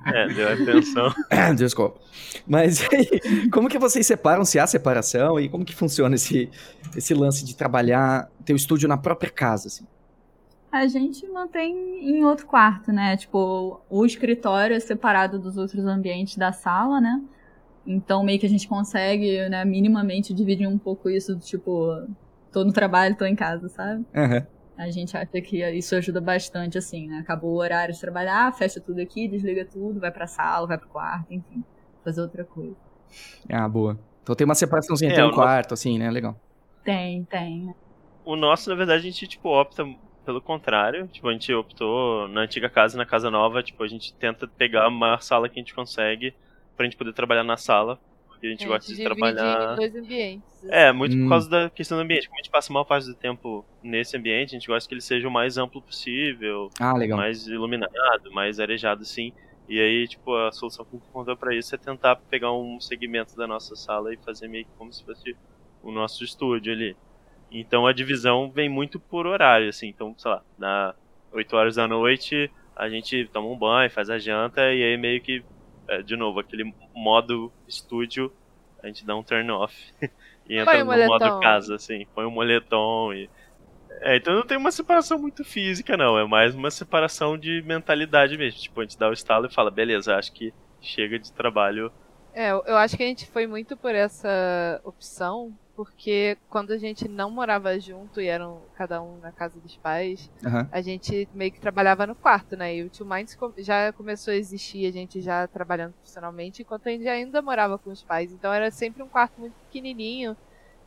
[SPEAKER 6] É, deu atenção.
[SPEAKER 3] Desculpa. Mas aí, como que vocês separam, se há separação, e como que funciona esse, esse lance de trabalhar, ter o estúdio na própria casa, assim?
[SPEAKER 4] A gente mantém em outro quarto, né? Tipo, o escritório é separado dos outros ambientes da sala, né? Então, meio que a gente consegue, né, minimamente dividir um pouco isso, do tipo, tô no trabalho, tô em casa, sabe?
[SPEAKER 3] Aham.
[SPEAKER 4] A gente acha que isso ajuda bastante, assim, né? Acabou o horário de trabalhar, fecha tudo aqui, desliga tudo, vai pra sala, vai pro quarto, enfim, fazer outra coisa.
[SPEAKER 3] Ah, boa. Então tem uma separaçãozinha,
[SPEAKER 6] É,
[SPEAKER 3] tem
[SPEAKER 6] o
[SPEAKER 3] um
[SPEAKER 6] no-
[SPEAKER 3] quarto, assim, né? Legal.
[SPEAKER 4] Tem, tem.
[SPEAKER 6] O nosso, na verdade, a gente, tipo, opta pelo contrário. Tipo, a gente optou na antiga casa e na casa nova, tipo, a gente tenta pegar a maior sala que a gente consegue pra gente poder trabalhar na sala. Porque a gente
[SPEAKER 5] A
[SPEAKER 6] gosta
[SPEAKER 5] gente
[SPEAKER 6] de
[SPEAKER 5] divide
[SPEAKER 6] trabalhar.
[SPEAKER 5] em dois ambientes.
[SPEAKER 6] É, muito
[SPEAKER 3] Hum.
[SPEAKER 6] por causa da questão do ambiente. Como a gente passa a maior parte do tempo nesse ambiente, a gente gosta que ele seja o mais amplo possível,
[SPEAKER 3] Ah, legal.
[SPEAKER 6] mais iluminado, mais arejado, assim. E aí, tipo, a solução que a gente encontrou pra isso é tentar pegar um segmento da nossa sala e fazer meio que como se fosse o nosso estúdio ali. Então a divisão vem muito por horário, assim. Então, sei lá, na 8 horas da noite a gente toma um banho, faz a janta e aí meio que, é, de novo, aquele modo estúdio, a gente dá um turn off e entra no modo casa, assim. Põe um moletom e. É, então não tem uma separação muito física, não. É mais uma separação de mentalidade mesmo. Tipo, a gente dá o estalo e fala, beleza, acho que chega de trabalho.
[SPEAKER 5] É, eu acho que a gente foi muito por essa opção, porque quando a gente não morava junto e eram cada um na casa dos pais,
[SPEAKER 3] Aham.
[SPEAKER 5] a gente meio que trabalhava no quarto, né? E o Two Minds já começou a existir, a gente já trabalhando profissionalmente, enquanto a gente ainda morava com os pais. Então era sempre um quarto muito pequenininho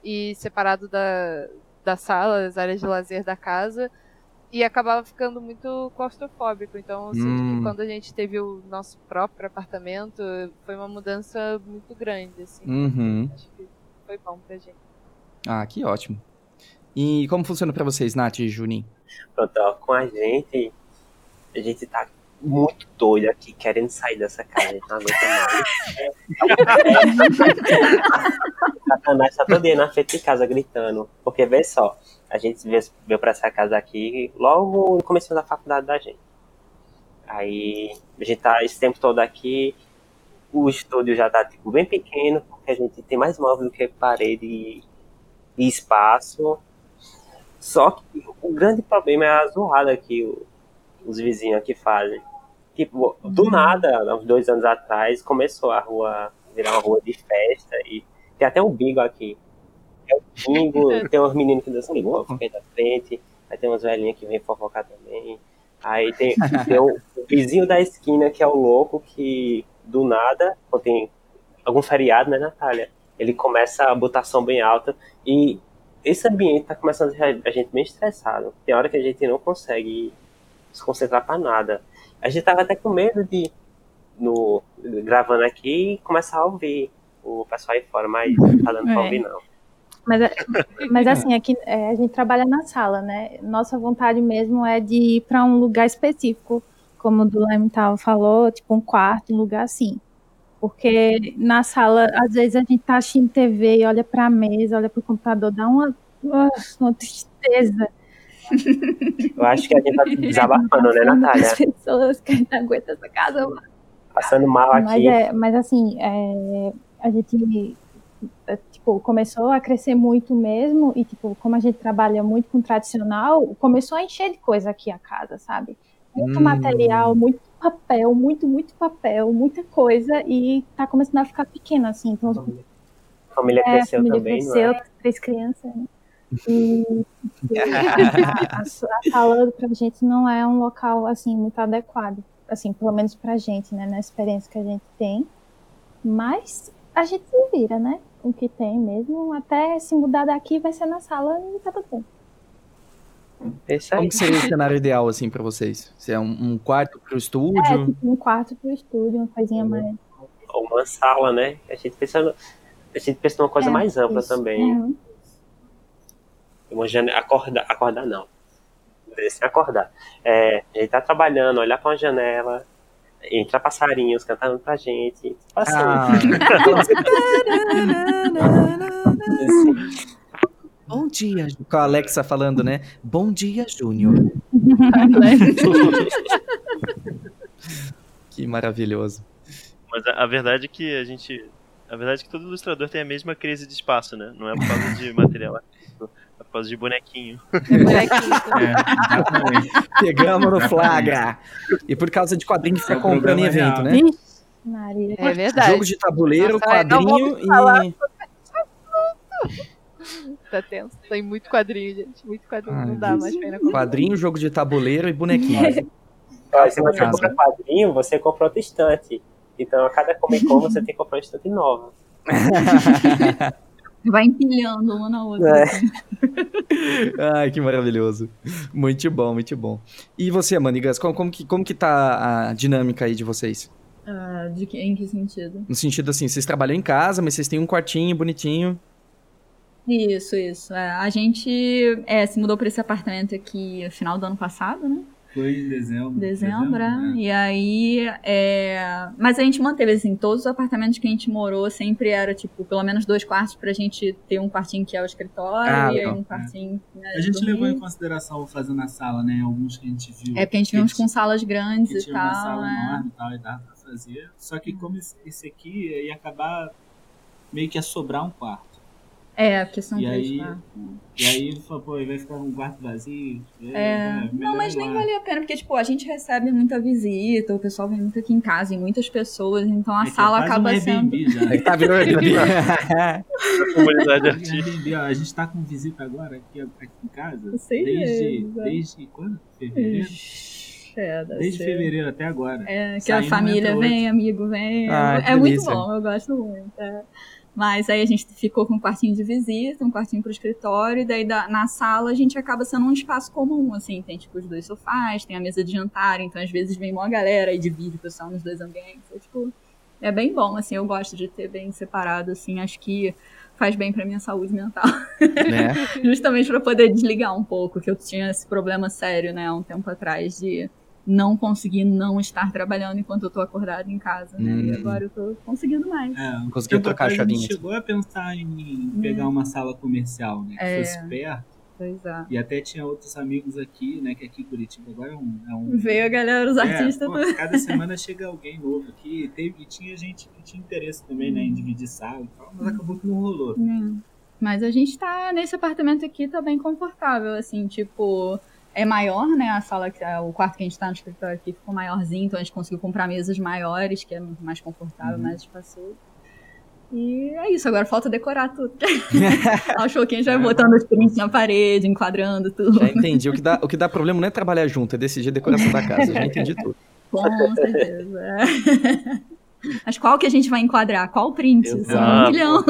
[SPEAKER 5] e separado da, da sala, das áreas de lazer da casa. E acabava ficando muito claustrofóbico. Então, eu sinto
[SPEAKER 3] Hum.
[SPEAKER 5] que quando a gente teve o nosso próprio apartamento, foi uma mudança muito grande, assim.
[SPEAKER 3] Uhum.
[SPEAKER 5] Acho que foi bom pra gente.
[SPEAKER 3] Ah, que ótimo. E como funciona pra vocês, Nath e Juninho?
[SPEAKER 9] Pronto, ó, com a gente, a gente tá muito doido aqui, querendo sair dessa casa, a gente não aguenta mais. Satanás tá todo dia na frente de casa gritando. Porque vê só, a gente veio, veio pra essa casa aqui logo no começo da faculdade da gente. Aí a gente tá esse tempo todo aqui, o estúdio já tá tipo, bem pequeno, porque a gente tem mais móvel do que parede e, e espaço. Só que o grande problema é a zoada que o- os vizinhos aqui fazem. Tipo, do nada, há uns dois anos atrás, começou a rua virar uma rua de festa e tem até um bingo aqui. É um bingo, tem uns meninos que dançam bingo, fica da frente, aí tem umas velhinhas que vêm fofocar também. Aí tem, tem o, o vizinho da esquina que é o louco que, do nada, quando tem algum feriado, né, Natália? Ele começa a botar som bem alta e esse ambiente tá começando a deixar a gente bem estressado. Tem hora que a gente não consegue se concentrar pra nada. A gente tava até com medo de, no, gravando aqui, começar a ouvir o pessoal aí fora, mas não tá dando pra
[SPEAKER 7] É.
[SPEAKER 9] ouvir não.
[SPEAKER 7] Mas, é- mas assim, aqui é, a gente trabalha na sala, né? Nossa vontade mesmo é de ir para um lugar específico, como o Lemental falou, tipo um quarto, um lugar assim. Porque na sala, às vezes a gente tá assistindo TV e olha pra mesa, olha pro computador, dá uma, ah, uma tristeza.
[SPEAKER 9] Eu acho que a gente tá desabafando, né,
[SPEAKER 7] As
[SPEAKER 9] Natália?
[SPEAKER 7] pessoas que não aguenta essa casa
[SPEAKER 9] Passando mal
[SPEAKER 7] mas,
[SPEAKER 9] aqui.
[SPEAKER 7] é, mas assim, é, a gente é, tipo, começou a crescer muito mesmo, e tipo, como a gente trabalha muito com tradicional, começou a encher de coisa aqui a casa, sabe? Muito
[SPEAKER 3] Hum.
[SPEAKER 7] material, muito papel, muito, muito papel, muita coisa, e tá começando a ficar pequeno, assim. Então,
[SPEAKER 9] A família
[SPEAKER 7] é, a
[SPEAKER 9] cresceu
[SPEAKER 7] família
[SPEAKER 9] também,
[SPEAKER 7] cresceu,
[SPEAKER 9] é?
[SPEAKER 7] três crianças, né? E tipo, a, a, a sala pra gente não é um local assim muito adequado, assim, pelo menos pra gente, né, na experiência que a gente tem. Mas a gente se vira, né? Com o que tem mesmo, até se mudar daqui vai ser na sala e tá tudo bem.
[SPEAKER 9] É isso aí.
[SPEAKER 3] Como que seria o cenário ideal, assim, pra vocês? Se é um, um quarto pro
[SPEAKER 7] É,
[SPEAKER 3] estúdio?
[SPEAKER 7] tipo, um quarto pro estúdio, uma coisinha mais.
[SPEAKER 9] Ou uma sala, né? A gente pensa, no- a gente pensa numa coisa
[SPEAKER 7] É,
[SPEAKER 9] mais ampla
[SPEAKER 7] isso.
[SPEAKER 9] também.
[SPEAKER 7] Uhum.
[SPEAKER 9] Uma janela, acordar, acordar não. Sem acordar. É, a gente tá trabalhando, olhar pra uma janela, entra passarinhos cantando pra gente. Assim.
[SPEAKER 3] Ah, bom dia, com a Alexa falando, né? Bom dia, Júnior. Que maravilhoso.
[SPEAKER 6] Mas a, a verdade é que a gente. A verdade é que todo ilustrador tem a mesma crise de espaço, né? Não é por causa de material artístico, é por causa de bonequinho.
[SPEAKER 8] É, exatamente.
[SPEAKER 3] Pegamos no flagra. E por causa de quadrinho que
[SPEAKER 8] é
[SPEAKER 3] fica comprando em evento, né?
[SPEAKER 7] Maria.
[SPEAKER 5] É verdade.
[SPEAKER 3] Jogo de tabuleiro,
[SPEAKER 5] Nossa,
[SPEAKER 3] quadrinho e.
[SPEAKER 5] Tá tenso. Tem muito quadrinho, gente. Muito quadrinho.
[SPEAKER 3] Ai,
[SPEAKER 5] não dá
[SPEAKER 3] Deus.
[SPEAKER 5] mais pra ir na compra.
[SPEAKER 3] Quadrinho, jogo de tabuleiro e bonequinho.
[SPEAKER 9] Olha, se você
[SPEAKER 3] Casa.
[SPEAKER 9] compra quadrinho, você compra outra estante. Então, a cada Comic Con você tem que comprar uma estante nova.
[SPEAKER 4] Vai empilhando uma na outra.
[SPEAKER 9] É.
[SPEAKER 4] assim.
[SPEAKER 3] Ai, que maravilhoso. Muito bom, muito bom. E você, Manigas, como, como, que, como que tá a dinâmica aí de vocês?
[SPEAKER 4] Ah, de que, em que sentido?
[SPEAKER 3] No sentido assim, vocês trabalham em casa, mas vocês têm um quartinho bonitinho.
[SPEAKER 4] Isso, isso. É, a gente é, se mudou para esse apartamento aqui no final do ano passado, né?
[SPEAKER 8] Foi em dezembro.
[SPEAKER 4] Dezembro, é.
[SPEAKER 8] né?
[SPEAKER 4] E aí, é... mas a gente manteve, assim, todos os apartamentos que a gente morou sempre era, tipo, pelo menos dois quartos pra gente ter um quartinho que é o escritório
[SPEAKER 3] Ah,
[SPEAKER 4] e um quartinho. né,
[SPEAKER 8] A gente
[SPEAKER 4] dormir.
[SPEAKER 8] levou em consideração fazer na sala, né? Alguns que a gente viu.
[SPEAKER 4] É porque a gente viu uns com salas grandes
[SPEAKER 8] que
[SPEAKER 4] e
[SPEAKER 8] tinha uma
[SPEAKER 4] tal.
[SPEAKER 8] sala
[SPEAKER 4] é.
[SPEAKER 8] enorme e tal, e dava pra fazer. Só que como esse, esse aqui ia acabar meio que ia sobrar um quarto.
[SPEAKER 4] É, porque são
[SPEAKER 8] E
[SPEAKER 4] três
[SPEAKER 8] aí-
[SPEAKER 4] quartos.
[SPEAKER 8] E aí pô, vai ficar um quarto vazio.
[SPEAKER 4] É,
[SPEAKER 8] melhor
[SPEAKER 4] não, mas nem valia a pena, porque, tipo, a gente recebe muita visita, o pessoal vem muito aqui em casa, e muitas pessoas, então a
[SPEAKER 8] É é
[SPEAKER 4] sala acaba
[SPEAKER 8] um
[SPEAKER 4] sendo.
[SPEAKER 8] Já.
[SPEAKER 3] É que tá virando
[SPEAKER 6] comunidade artística.
[SPEAKER 8] A gente tá com visita agora aqui, aqui em casa.
[SPEAKER 4] Seis
[SPEAKER 8] desde,
[SPEAKER 4] é.
[SPEAKER 8] desde quando? Fevereiro?
[SPEAKER 4] É,
[SPEAKER 8] Desde
[SPEAKER 4] ser.
[SPEAKER 8] fevereiro até agora.
[SPEAKER 4] É, que
[SPEAKER 8] Sai
[SPEAKER 4] a
[SPEAKER 8] um,
[SPEAKER 4] família vem, amigo vem.
[SPEAKER 3] Ah,
[SPEAKER 4] é muito bom, eu gosto muito. é. Mas aí a gente ficou com um quartinho de visita, um quartinho pro escritório, e daí da- na sala a gente acaba sendo um espaço comum, assim, tem tipo os dois sofás, tem a mesa de jantar, então às vezes vem uma galera e divide o pessoal nos dois ambientes. É, tipo, é bem bom, assim, eu gosto de ter bem separado, assim, acho que faz bem pra minha saúde mental.
[SPEAKER 3] né?
[SPEAKER 4] Justamente para poder desligar um pouco, que eu tinha esse problema sério, né, há um tempo atrás, de não conseguir não estar trabalhando enquanto eu tô acordada em casa, né? E
[SPEAKER 3] Hum.
[SPEAKER 4] agora eu tô conseguindo mais.
[SPEAKER 8] É,
[SPEAKER 3] conseguiu
[SPEAKER 8] tempo
[SPEAKER 3] trocar a
[SPEAKER 8] atrás gente
[SPEAKER 3] chavinha.
[SPEAKER 8] chegou a pensar em pegar uma sala comercial, né? Que
[SPEAKER 4] É.
[SPEAKER 8] fosse perto.
[SPEAKER 4] Pois é.
[SPEAKER 8] E até tinha outros amigos aqui, né? Que aqui em Curitiba agora é um. É um
[SPEAKER 4] Veio a galera, os
[SPEAKER 8] É,
[SPEAKER 4] artistas.
[SPEAKER 8] pô, cada semana chega alguém novo aqui. Teve, e tinha gente que tinha interesse também, né? Em dividir sala e tal, mas acabou que não rolou.
[SPEAKER 4] É. Mas a gente tá nesse apartamento aqui, tá bem confortável, assim, tipo. É maior, né? A sala, que o quarto que a gente tá no escritório aqui ficou maiorzinho, então a gente conseguiu comprar mesas maiores, que é mais confortável,
[SPEAKER 8] Uhum.
[SPEAKER 4] mais espaçoso. E é isso, agora falta decorar tudo. Aos pouquinhos vai botando os prints na parede, enquadrando tudo.
[SPEAKER 3] Já entendi. O que, dá, o que dá problema não é trabalhar junto, é decidir a decoração da casa. Já entendi tudo.
[SPEAKER 4] Com certeza. Mas qual que a gente vai enquadrar? Qual print? São um milhão.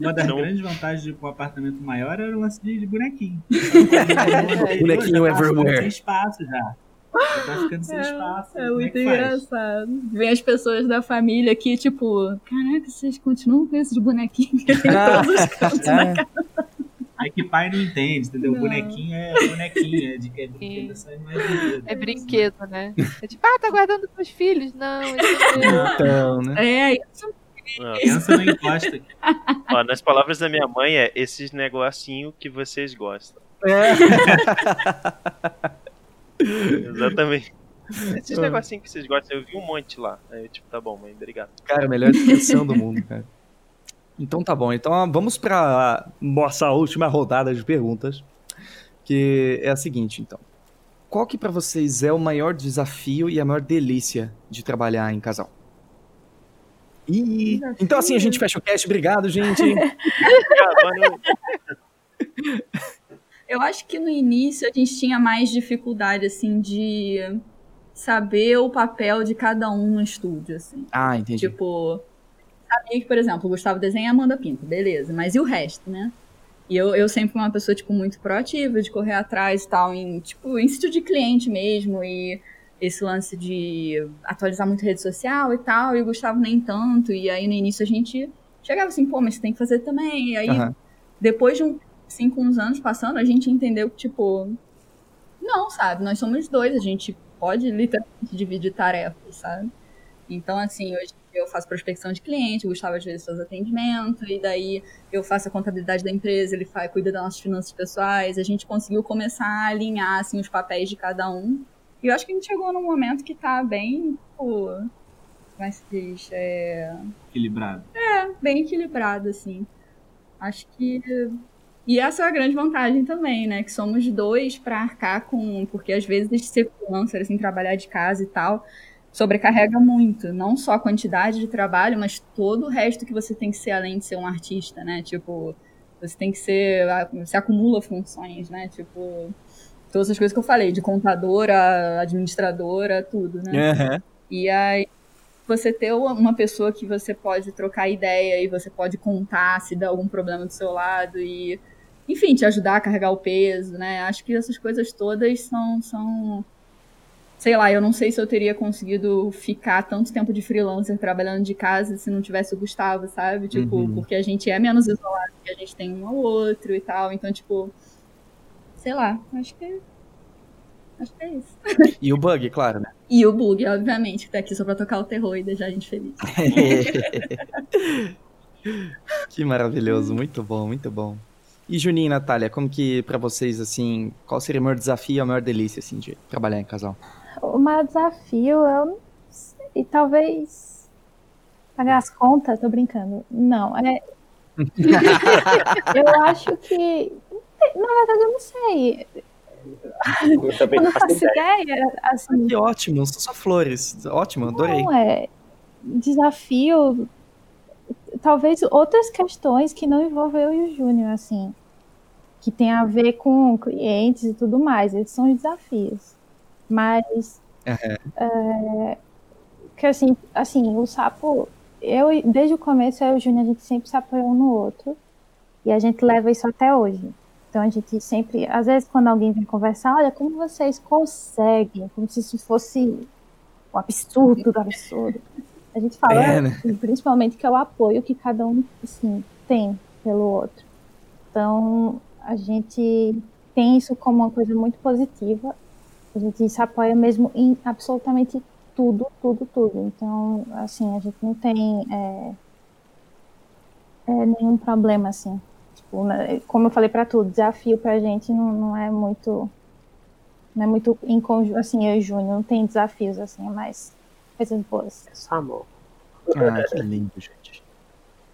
[SPEAKER 8] Uma das
[SPEAKER 6] Então-
[SPEAKER 8] grandes vantagens de um apartamento maior era o lance de, de bonequinho.
[SPEAKER 3] Bonequinho
[SPEAKER 8] Já tá ficando
[SPEAKER 3] everywhere.
[SPEAKER 8] Sem espaço já. Tá ficando sem espaço.
[SPEAKER 4] É
[SPEAKER 8] como
[SPEAKER 4] muito
[SPEAKER 8] faz?
[SPEAKER 4] engraçado. Vem as pessoas da família aqui, tipo, caraca, vocês continuam com esse de bonequinho que tem em todos os cantos da
[SPEAKER 3] É.
[SPEAKER 8] É que pai não entende, entendeu?
[SPEAKER 4] Não.
[SPEAKER 8] Bonequinho é bonequinho, é de que é brinquedo, só não é brinquedo.
[SPEAKER 5] É brinquedo, né? É tipo, ah, tá guardando pros filhos? Não, isso é
[SPEAKER 3] Então, né?
[SPEAKER 4] É, isso
[SPEAKER 6] Não.
[SPEAKER 8] Criança não encosta.
[SPEAKER 6] Ó, nas palavras da minha mãe é esses negocinho que vocês gostam.
[SPEAKER 3] É.
[SPEAKER 6] Exatamente. Esses
[SPEAKER 3] Ah.
[SPEAKER 6] negocinhos que vocês gostam, eu vi um monte lá. Aí eu, tipo, tá bom, mãe, obrigado.
[SPEAKER 3] Cara, a melhor expressão do mundo, cara. Então tá bom. Então vamos pra nossa última rodada de perguntas. Que é a seguinte, então. Qual que pra vocês é o maior desafio e a maior delícia de trabalhar em casal? E então assim a gente fecha o cast. Obrigado, gente.
[SPEAKER 4] Eu acho que no início a gente tinha mais dificuldade, assim, de saber o papel de cada um no estúdio, assim.
[SPEAKER 3] Ah, entendi.
[SPEAKER 4] Tipo, sabia que, por exemplo, o Gustavo desenha a Amanda pinta, beleza, mas e o resto, né? E eu, eu sempre fui uma pessoa, tipo, muito proativa, de correr atrás e tal, em, tipo, em sítio de cliente mesmo, e esse lance de atualizar muito rede social e tal, e o Gustavo nem tanto, e aí no início a gente chegava assim, pô, mas você tem que fazer também, e aí
[SPEAKER 3] Aham.
[SPEAKER 4] depois de um, cinco uns anos passando, a gente entendeu que, tipo, não, sabe, nós somos dois, a gente pode literalmente dividir tarefas, sabe? Então, assim, hoje eu faço prospecção de cliente, o Gustavo às vezes faz atendimento, e daí eu faço a contabilidade da empresa, ele faz, cuida das nossas finanças pessoais, a gente conseguiu começar a alinhar, assim, os papéis de cada um. E eu acho que a gente chegou num momento que tá bem, tipo, como é que se diz? É,
[SPEAKER 8] Equilibrado.
[SPEAKER 4] bem equilibrado, assim. Acho que. E essa é a grande vantagem também, né? Que somos dois para arcar com. Porque às vezes ser freelancer, assim, trabalhar de casa e tal, sobrecarrega muito. Não só a quantidade de trabalho, mas todo o resto que você tem que ser além de ser um artista, né? Tipo, você tem que ser. Você acumula funções, né? Tipo. Todas as coisas que eu falei, de contadora, administradora, tudo, né?
[SPEAKER 3] Aham.
[SPEAKER 4] E aí você ter uma pessoa que você pode trocar ideia e você pode contar se dá algum problema do seu lado e, enfim, te ajudar a carregar o peso, né? Acho que essas coisas todas são, são sei lá, eu não sei se eu teria conseguido ficar tanto tempo de freelancer trabalhando de casa se não tivesse o Gustavo, sabe? Tipo,
[SPEAKER 3] Uhum.
[SPEAKER 4] porque a gente é menos isolado, porque a gente tem um ao outro e tal. Então, tipo, sei lá, acho que acho que é isso.
[SPEAKER 3] E o bug, claro, né?
[SPEAKER 4] E o Bug, obviamente, que tá aqui só pra tocar o terror e deixar a gente feliz.
[SPEAKER 3] que maravilhoso, muito bom, muito bom. E Juninho e Natália, como que pra vocês, assim, qual seria o maior desafio e a maior delícia, assim, de trabalhar em casal?
[SPEAKER 7] O maior desafio, eu não sei, talvez pagar as contas, tô brincando. Não, é. eu acho que. Na verdade, eu não sei.
[SPEAKER 9] Eu também
[SPEAKER 7] Eu
[SPEAKER 9] não faço ideia.
[SPEAKER 7] ideia. Assim,
[SPEAKER 3] Que ótimo, são só flores. Ótimo, adorei.
[SPEAKER 7] Não, é. Desafio. Talvez outras questões que não envolvem eu e o Júnior, assim. Que tem a ver com clientes e tudo mais. Esses são os desafios. Mas.
[SPEAKER 3] Aham.
[SPEAKER 7] é, que assim, assim, o sapo. Eu, desde o começo, eu e o Júnior, a gente sempre se apoiou um no outro. E a gente leva isso até hoje. Então a gente sempre, às vezes quando alguém vem conversar, olha, como vocês conseguem, como se isso fosse um absurdo do absurdo. A gente fala,
[SPEAKER 3] É, né?
[SPEAKER 7] principalmente que é o apoio que cada um assim, tem pelo outro. Então a gente tem isso como uma coisa muito positiva. A gente se apoia mesmo em absolutamente tudo, tudo, tudo. Então, assim, a gente não tem é, é, nenhum problema, assim. Tipo, como eu falei pra tudo, desafio pra gente não, não é muito. Não é muito em conjunto, assim, eu e o Júnior não tem desafios, assim, é mais coisas boas.
[SPEAKER 9] É só amor.
[SPEAKER 3] Ah, que lindo, gente.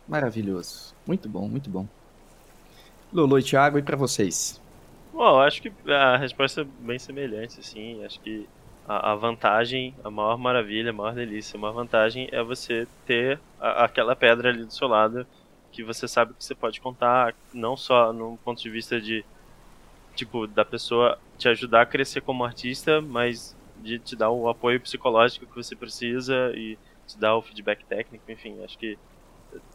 [SPEAKER 3] Maravilhoso. Muito bom, muito bom. Lulu e Thiago, e pra vocês?
[SPEAKER 6] Bom, acho que a resposta é bem semelhante, assim. Acho que a, a vantagem, a maior maravilha, a maior delícia, a maior vantagem é você ter a- aquela pedra ali do seu lado que você sabe que você pode contar, não só no ponto de vista de, tipo, da pessoa te ajudar a crescer como artista, mas de te dar o apoio psicológico que você precisa e te dar o feedback técnico, enfim, acho que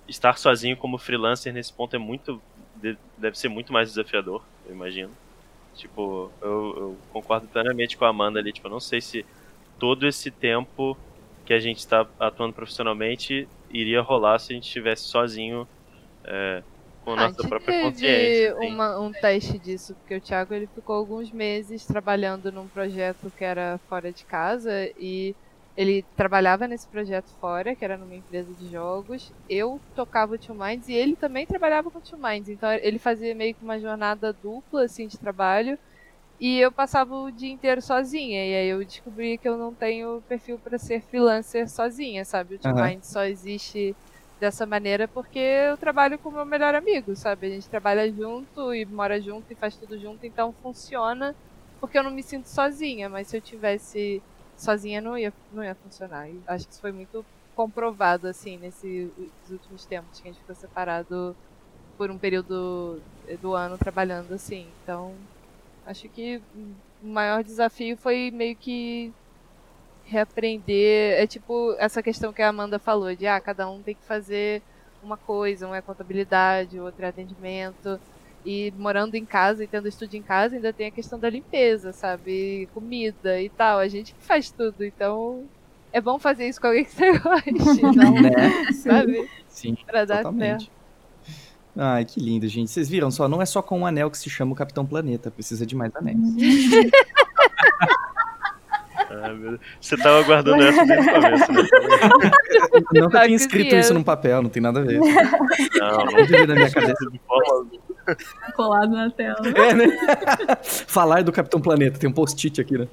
[SPEAKER 6] estar sozinho como freelancer nesse ponto é muito de- deve ser muito mais desafiador, eu imagino. Tipo, eu, eu concordo plenamente com a Amanda ali, tipo, eu não sei se todo esse tempo que a gente está atuando profissionalmente iria rolar se a gente estivesse sozinho é, com a
[SPEAKER 5] a
[SPEAKER 6] nossa
[SPEAKER 5] gente
[SPEAKER 6] própria
[SPEAKER 5] teve
[SPEAKER 6] consciência. assim.
[SPEAKER 5] uma- um teste disso, porque o Thiago ele ficou alguns meses trabalhando num projeto que era fora de casa e ele trabalhava nesse projeto fora, que era numa empresa de jogos. Eu tocava o Two Minds e ele também trabalhava com o Two Minds, então ele fazia meio que uma jornada dupla assim de trabalho. E eu passava o dia inteiro sozinha, e aí eu descobri que eu não tenho perfil para ser freelancer sozinha, sabe? O Two
[SPEAKER 3] Aham.
[SPEAKER 5] Minds só existe dessa maneira porque eu trabalho com o meu melhor amigo, sabe? A gente trabalha junto e mora junto e faz tudo junto, então funciona porque eu não me sinto sozinha, mas se eu tivesse sozinha não ia, não ia funcionar. E acho que isso foi muito comprovado, assim, nesses últimos tempos que a gente ficou separado por um período do ano trabalhando assim. Então, acho que o maior desafio foi meio que reaprender. É tipo essa questão que a Amanda falou, de ah, cada um tem que fazer uma coisa, um é contabilidade, outro é atendimento. E morando em casa e tendo estúdio em casa, ainda tem a questão da limpeza, sabe? Comida e tal. A gente que faz tudo, então é bom fazer isso com alguém que você goste, não,
[SPEAKER 3] Né?
[SPEAKER 5] sabe?
[SPEAKER 3] Sim,
[SPEAKER 5] Pra dar
[SPEAKER 3] totalmente. Ai, que lindo, gente. Vocês viram só? Não é só com um anel que se chama o Capitão Planeta. Precisa de mais anéis.
[SPEAKER 6] Você tava aguardando essa desde o começo, né?
[SPEAKER 3] Nunca
[SPEAKER 5] Tá
[SPEAKER 3] tinha escrito
[SPEAKER 5] cozinhando.
[SPEAKER 3] isso num papel, não tem nada a ver.
[SPEAKER 6] Não, não
[SPEAKER 3] Devia na minha cabeça.
[SPEAKER 6] de forma
[SPEAKER 4] colado na tela.
[SPEAKER 3] É, né? Falar do Capitão Planeta, tem um post-it aqui, né?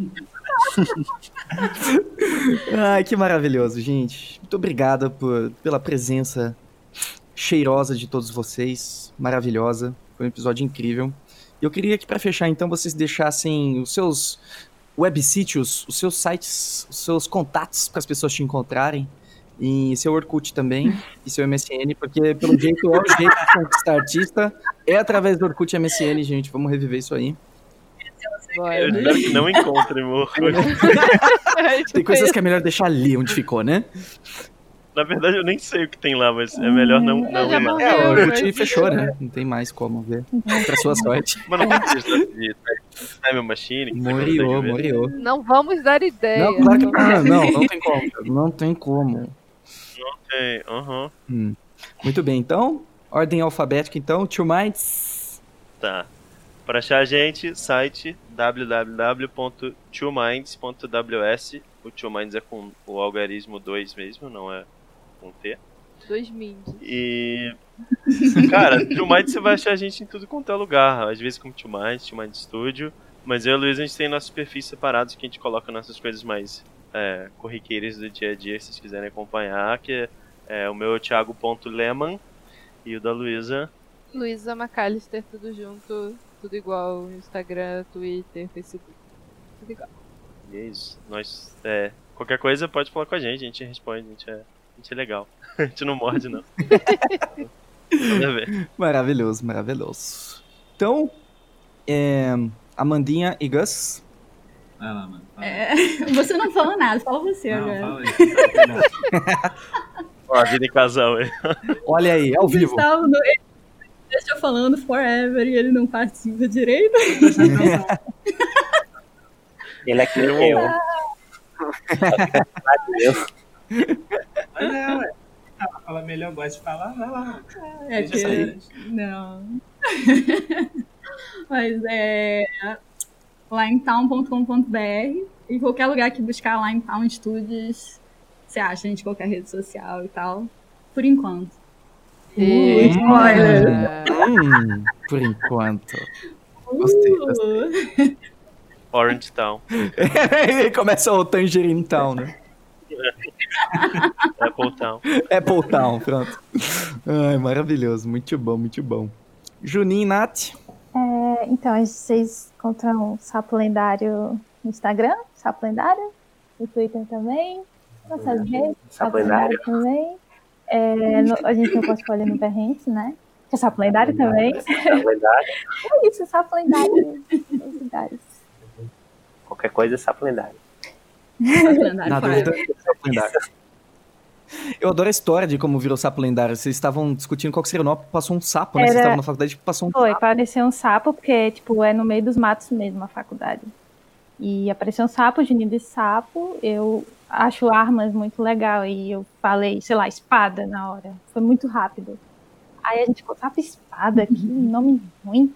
[SPEAKER 3] Ai, que maravilhoso, gente. Muito obrigada por, pela presença cheirosa de todos vocês. Maravilhosa. Foi um episódio incrível. E eu queria que, para fechar, então, vocês deixassem os seus websítios, os seus sites, os seus contatos para as pessoas te encontrarem. E seu Orkut também, e seu MSN, porque pelo jeito, é o jeito de conquistar artista é através do Orkut e MSN, gente. Vamos reviver isso aí.
[SPEAKER 6] Eu espero que não encontre, amor.
[SPEAKER 3] Tem coisas que é melhor deixar ali onde ficou, né?
[SPEAKER 6] Na verdade, eu nem sei o que tem lá, mas é melhor não, não
[SPEAKER 5] já
[SPEAKER 6] ir lá.
[SPEAKER 5] morreu.
[SPEAKER 3] É, o
[SPEAKER 5] Eu,
[SPEAKER 3] Orkut fechou, né? Não tem mais como ver. Pra sua sorte.
[SPEAKER 6] Mas não precisa de Time Machine.
[SPEAKER 3] Moriou, moriou.
[SPEAKER 5] Não vamos dar ideia.
[SPEAKER 3] Não, claro que não. Não, não tem como. Não tem como.
[SPEAKER 6] Tem, aham.
[SPEAKER 3] Hum. Muito bem, então. Ordem alfabética, então. Two Minds.
[SPEAKER 6] Tá. Para achar a gente, site www.twominds.ws. O Two Minds é com o algarismo 2 mesmo, não é com T.
[SPEAKER 5] Dois minds.
[SPEAKER 6] E. Cara, Two Minds você vai achar a gente em tudo quanto é lugar. Às vezes como Two Minds, Two Minds Studio. Mas eu e o Luiz a gente tem nossos perfis separados que a gente coloca nossas coisas mais é, corriqueiras do dia a dia, se vocês quiserem acompanhar. Que é, o meu Thiago.leman e o da Luísa.
[SPEAKER 5] Luísa McAllister, tudo junto, tudo igual. Instagram, Twitter, Facebook. Tudo igual.
[SPEAKER 6] E é isso. Nós, é, qualquer coisa pode falar com a gente, a gente responde, a gente é, a gente é legal. a gente não morde, não.
[SPEAKER 3] Maravilhoso, maravilhoso. Então, é, Amandinha e Gus.
[SPEAKER 8] Vai lá, mano. Fala.
[SPEAKER 4] É, você não fala nada, fala você
[SPEAKER 8] Não,
[SPEAKER 4] agora.
[SPEAKER 8] fala aí.
[SPEAKER 6] Ó, a vida em casal aí.
[SPEAKER 3] Olha aí, ao vivo.
[SPEAKER 4] Gustavo, ele deixa falando forever e ele não participa direito.
[SPEAKER 9] Ele é que nem eu.
[SPEAKER 8] Mas é, ué. Ela fala melhor, gosta de falar, vai lá.
[SPEAKER 4] É que. Não. Mas é. Limetown.com.br e qualquer lugar que buscar Limetown Studios, você acha a gente em qualquer rede social e tal. Por enquanto.
[SPEAKER 5] E-
[SPEAKER 4] spoiler.
[SPEAKER 3] Hum, por enquanto. Gostei,
[SPEAKER 4] Uh,
[SPEAKER 6] Orange Town.
[SPEAKER 3] Aí começa o Tangerine Town, né?
[SPEAKER 6] Apple Town.
[SPEAKER 3] Apple Town, pronto. Ai, maravilhoso. Muito bom, muito bom. Juninho e Nath.
[SPEAKER 7] É, então, vocês encontram o Sapo Lendário no Instagram, Sapo Lendário, no Twitter também, nossas redes,
[SPEAKER 9] Sapo Lendário.
[SPEAKER 7] também. É, no- a gente tem o portfólio no Behance, né? Que é Sapo Lendário também.
[SPEAKER 9] É verdade.
[SPEAKER 7] É isso, Sapo Lendário.
[SPEAKER 9] Qualquer coisa é sapo lendário.
[SPEAKER 4] lendário
[SPEAKER 3] Na dúvida, só lendário. Eu adoro a história de como virou sapo lendário. Vocês estavam discutindo qual que seria o nome, passou um sapo, né? Vocês
[SPEAKER 7] Era-
[SPEAKER 3] estavam na faculdade, passou um
[SPEAKER 7] Foi,
[SPEAKER 3] sapo.
[SPEAKER 7] apareceu um sapo, porque, tipo, é no meio dos matos mesmo a faculdade. E apareceu um sapo, Juninho de sapo. Eu acho armas muito legal. E eu falei, sei lá, espada na hora. Foi muito rápido. Aí a gente ficou, sapo espada, que nome ruim.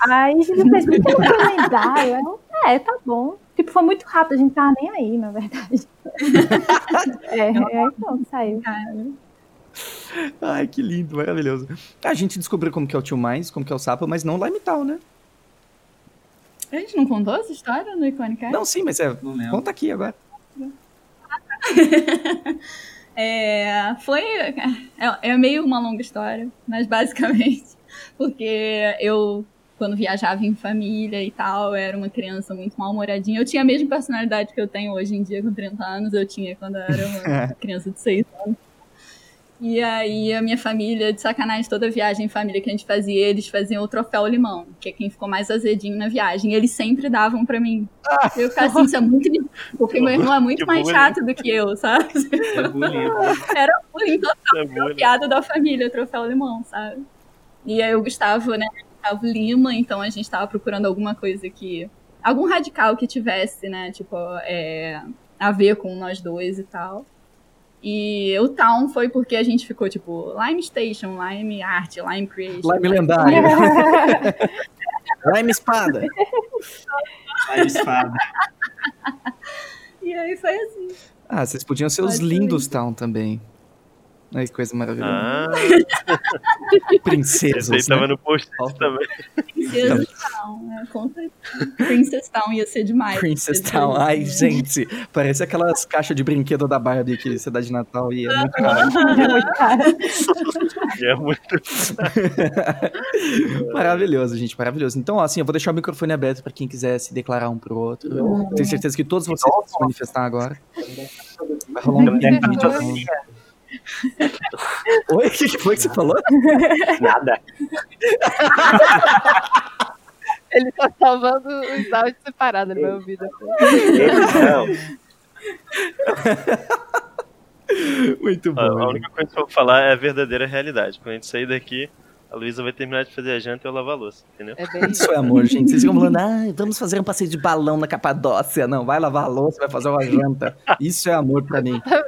[SPEAKER 7] Aí a gente fez muito lendário. Eu, é, tá bom. Tipo, foi muito rápido, a gente tava nem aí, na verdade. é, aí pronto, saiu.
[SPEAKER 3] Ai, que lindo, maravilhoso. A gente descobriu como que é o tio mais, como que é o sapo, mas não Lime Town, né?
[SPEAKER 4] A gente não contou essa história no Iconic
[SPEAKER 3] Não, sim, mas é. Conta aqui agora.
[SPEAKER 4] É, foi. É, é meio uma longa história, mas basicamente, porque eu, quando viajava em família e tal, era uma criança muito mal-humoradinha. Eu tinha a mesma personalidade que eu tenho hoje em dia, com 30 anos, eu tinha quando eu era uma criança de 6 anos. E aí a minha família, de sacanagem, toda viagem em família que a gente fazia, eles faziam o troféu limão, que é quem ficou mais azedinho na viagem. E eles sempre davam pra mim. Eu ficava assim, isso é muito difícil, porque meu irmão é muito mais
[SPEAKER 6] bullying.
[SPEAKER 4] chato do que eu, sabe?
[SPEAKER 8] É bullying.
[SPEAKER 4] Era bullying total,
[SPEAKER 6] É bullying.
[SPEAKER 4] piada da família, troféu limão, sabe? E aí o Gustavo, né, Gustavo Lima, então a gente tava procurando alguma coisa que... Algum radical que tivesse, né, tipo, é, a ver com nós dois e tal. E o Town foi porque a gente ficou, tipo, Lime Station, Lime Art, Lime Creation.
[SPEAKER 3] Lime lendário. Lime espada.
[SPEAKER 8] Aí espada.
[SPEAKER 4] E aí foi assim.
[SPEAKER 3] Ah, vocês podiam ser os
[SPEAKER 4] Pode
[SPEAKER 3] lindos
[SPEAKER 4] lindo.
[SPEAKER 3] Town também. Ai, que coisa maravilhosa.
[SPEAKER 6] Ah,
[SPEAKER 3] Princesas.
[SPEAKER 6] esse aí tava
[SPEAKER 3] né?
[SPEAKER 6] no post também.
[SPEAKER 4] Princess Town, né? Certeza. Princess Town ia ser demais.
[SPEAKER 3] Princess Town. Ai, gente. Parece aquelas caixas de brinquedo da Barbie que você dá de Natal e é muito caro.
[SPEAKER 7] É muito caro.
[SPEAKER 6] É muito.
[SPEAKER 3] maravilhoso, gente, maravilhoso. Então, assim, eu vou deixar o microfone aberto pra quem quiser se declarar um pro outro. Eu tenho certeza que todos vocês vão se manifestar agora. Vai rolar um Oi, o que foi que você falou?
[SPEAKER 9] nada.
[SPEAKER 5] Ele tá salvando os áudios separados, ouvir depois.
[SPEAKER 9] Não,
[SPEAKER 3] Muito
[SPEAKER 6] Ó, a
[SPEAKER 3] bom.
[SPEAKER 6] única coisa que eu vou falar é a verdadeira realidade. Quando a gente sair daqui, a Luísa vai terminar de fazer a janta e eu lavar a louça, entendeu?
[SPEAKER 5] É bem
[SPEAKER 3] Isso é amor, gente. Vocês ficam falando, ah, vamos fazer um passeio de balão na Capadócia. Não, vai lavar a louça, vai fazer uma janta. Isso é amor pra mim.
[SPEAKER 4] A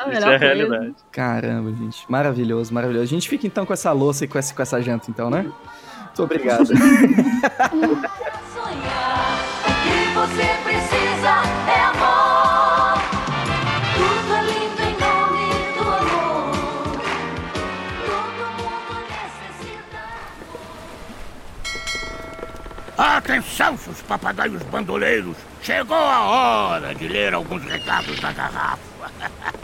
[SPEAKER 6] Isso
[SPEAKER 4] melhor
[SPEAKER 6] é a
[SPEAKER 4] coisa.
[SPEAKER 6] realidade.
[SPEAKER 3] Caramba, gente. Maravilhoso, maravilhoso. A gente fica então com essa louça e com essa, com essa janta, então, né? Muito obrigado.
[SPEAKER 2] sonhar. O que você precisa é amor. Tudo é lindo em nome do amor. Todo mundo necessita.
[SPEAKER 1] Atenção, seus papagaios bandoleiros! Chegou a hora de ler alguns recados da garrafa.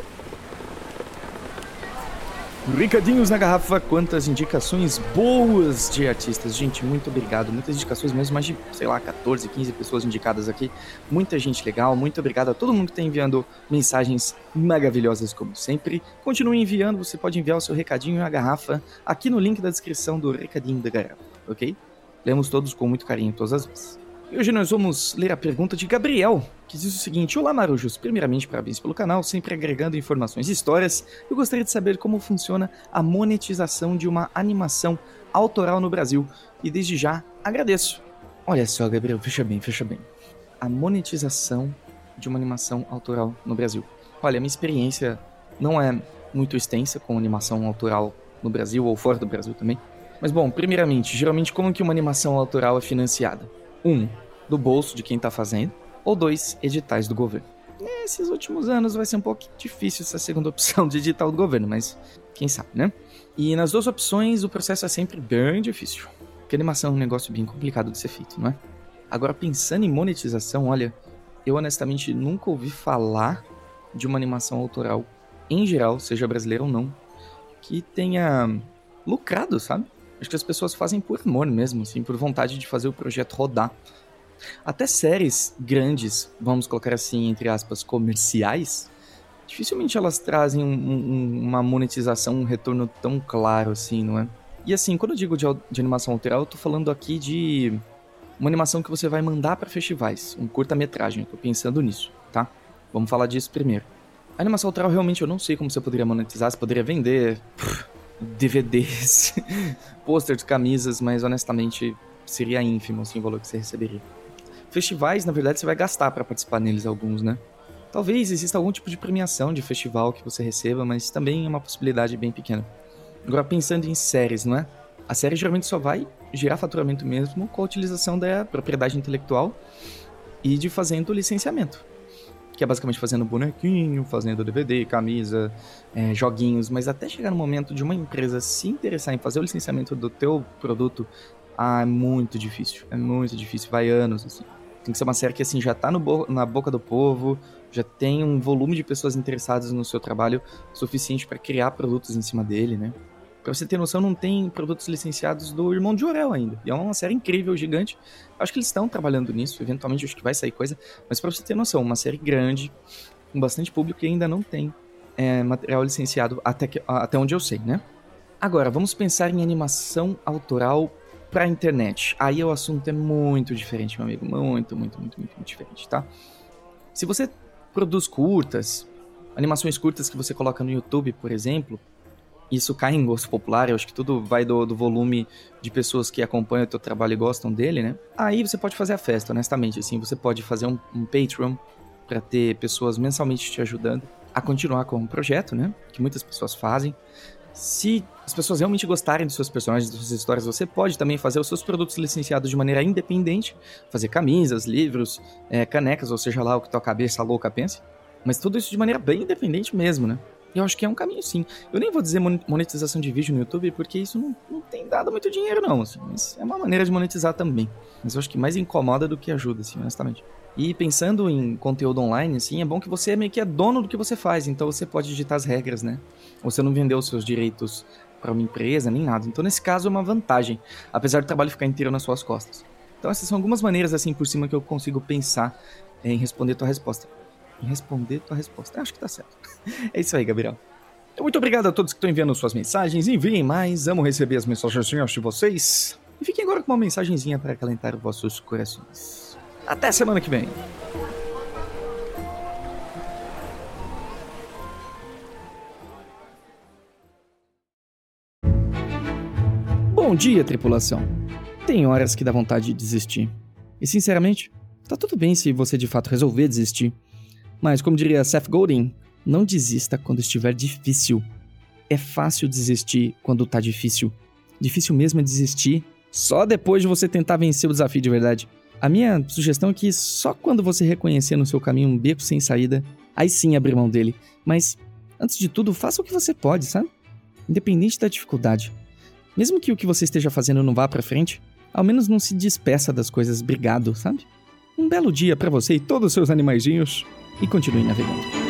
[SPEAKER 3] Recadinhos na garrafa, quantas indicações boas de artistas. Gente, muito obrigado. Muitas indicações mesmo, mais de, sei lá, 14, 15 pessoas indicadas aqui. Muita gente legal. Muito obrigado a todo mundo que está enviando mensagens maravilhosas, como sempre. Continue enviando, você pode enviar o seu recadinho na garrafa aqui no link da descrição do Recadinho da Garrafa, ok? Lemos todos com muito carinho todas as vezes. E hoje nós vamos ler a pergunta de Gabriel, que diz o seguinte: Olá, Marujos. Primeiramente, parabéns pelo canal, sempre agregando informações e histórias. Eu gostaria de saber como funciona a monetização de uma animação autoral no Brasil. E desde já agradeço. Olha só, Gabriel, fecha bem, fecha bem. A monetização de uma animação autoral no Brasil. Olha, minha experiência não é muito extensa com animação autoral no Brasil ou fora do Brasil também. Mas bom, primeiramente, geralmente como que uma animação autoral é financiada? Um, do bolso de quem tá fazendo, ou dois, editais do governo. Nesses últimos anos vai ser um pouco difícil essa segunda opção de edital do governo, mas quem sabe, né? E nas duas opções o processo é sempre bem difícil. Porque animação é um negócio bem complicado de ser feito, não é? Agora, pensando em monetização, olha, eu honestamente nunca ouvi falar de uma animação autoral, em geral, seja brasileira ou não, que tenha lucrado, sabe? Acho que as pessoas fazem por amor mesmo, assim, por vontade de fazer o projeto rodar. Até séries grandes, vamos colocar assim, entre aspas, comerciais, dificilmente elas trazem um- um- uma monetização, um retorno tão claro assim, não é? E assim, quando eu digo de, de animação autoral, eu tô falando aqui de uma animação que você vai mandar para festivais, um curta-metragem, tô pensando nisso, tá? Vamos falar disso primeiro. Animação autoral realmente eu não sei como você poderia monetizar, você poderia vender DVDs, posters, camisas, mas honestamente seria ínfimo assim, o valor que você receberia. Festivais, na verdade, você vai gastar para participar neles alguns, né? Talvez exista algum tipo de premiação de festival que você receba, mas também é uma possibilidade bem pequena. Agora, pensando em séries, não é? A série geralmente só vai gerar faturamento mesmo com a utilização da propriedade intelectual e de fazendo licenciamento. Que é basicamente fazendo bonequinho, fazendo DVD, camisa, é, joguinhos, mas até chegar no momento de uma empresa se interessar em fazer o licenciamento do teu produto, ah, é muito difícil. É muito difícil, vai anos, assim. Tem que ser uma série que, assim, já tá bo na boca do povo, já tem um volume de pessoas interessadas no seu trabalho suficiente para criar produtos em cima dele, né? Pra você ter noção, não tem produtos licenciados do Irmão de Orel ainda. E é uma série incrível, gigante. Acho que eles estão trabalhando nisso, eventualmente acho que vai sair coisa. Mas pra você ter noção, uma série grande, com bastante público e ainda não tem é, material licenciado, até, que, até onde eu sei, né? Agora, vamos pensar em animação autoral pra internet. Aí o assunto é muito diferente, meu amigo. Muito, muito, muito, muito, muito diferente, tá? Se você produz curtas, animações curtas que você coloca no YouTube, por exemplo, isso cai em gosto popular, eu acho que tudo vai do, do volume de pessoas que acompanham o teu trabalho e gostam dele, né? Aí você pode fazer a festa, honestamente, assim, você pode fazer um, um Patreon para ter pessoas mensalmente te ajudando a continuar com o projeto, né? Que muitas pessoas fazem. Se as pessoas realmente gostarem dos seus personagens, das suas histórias, você pode também fazer os seus produtos licenciados de maneira independente, fazer camisas, livros, é, canecas, ou seja lá o que tua cabeça louca pense. Mas tudo isso de maneira bem independente mesmo, né? Eu acho que é um caminho sim. Eu nem vou dizer monetização de vídeo no YouTube, porque isso não, não tem dado muito dinheiro, não. Assim, mas é uma maneira de monetizar também. Mas eu acho que mais incomoda do que ajuda, assim, honestamente. E pensando em conteúdo online, assim, é bom que você meio que é dono do que você faz, então você pode digitar as regras, né? Você não vendeu os seus direitos para uma empresa, nem nada. Então, nesse caso, é uma vantagem, apesar do trabalho ficar inteiro nas suas costas. Então, essas são algumas maneiras, assim, por cima que eu consigo pensar em responder tua resposta. Em responder tua resposta. Acho que tá certo. É isso aí, Gabriel. Então, muito obrigado a todos que estão enviando suas mensagens. Enviem mais, amo receber as mensagens de vocês. E fiquem agora com uma mensagenzinha para acalentar os vossos corações. Até semana que vem. Bom dia, tripulação. Tem horas que dá vontade de desistir. E sinceramente, tá tudo bem se você de fato resolver desistir. Mas, como diria Seth Godin, não desista quando estiver difícil. É fácil desistir quando tá difícil. Difícil mesmo é desistir só depois de você tentar vencer o desafio de verdade. A minha sugestão é que só quando você reconhecer no seu caminho um beco sem saída, aí sim abrir mão dele. Mas, antes de tudo, faça o que você pode, sabe? Independente da dificuldade. Mesmo que o que você esteja fazendo não vá pra frente, ao menos não se despeça das coisas brigado, sabe? Um belo dia para você e todos os seus animaizinhos e continue navegando.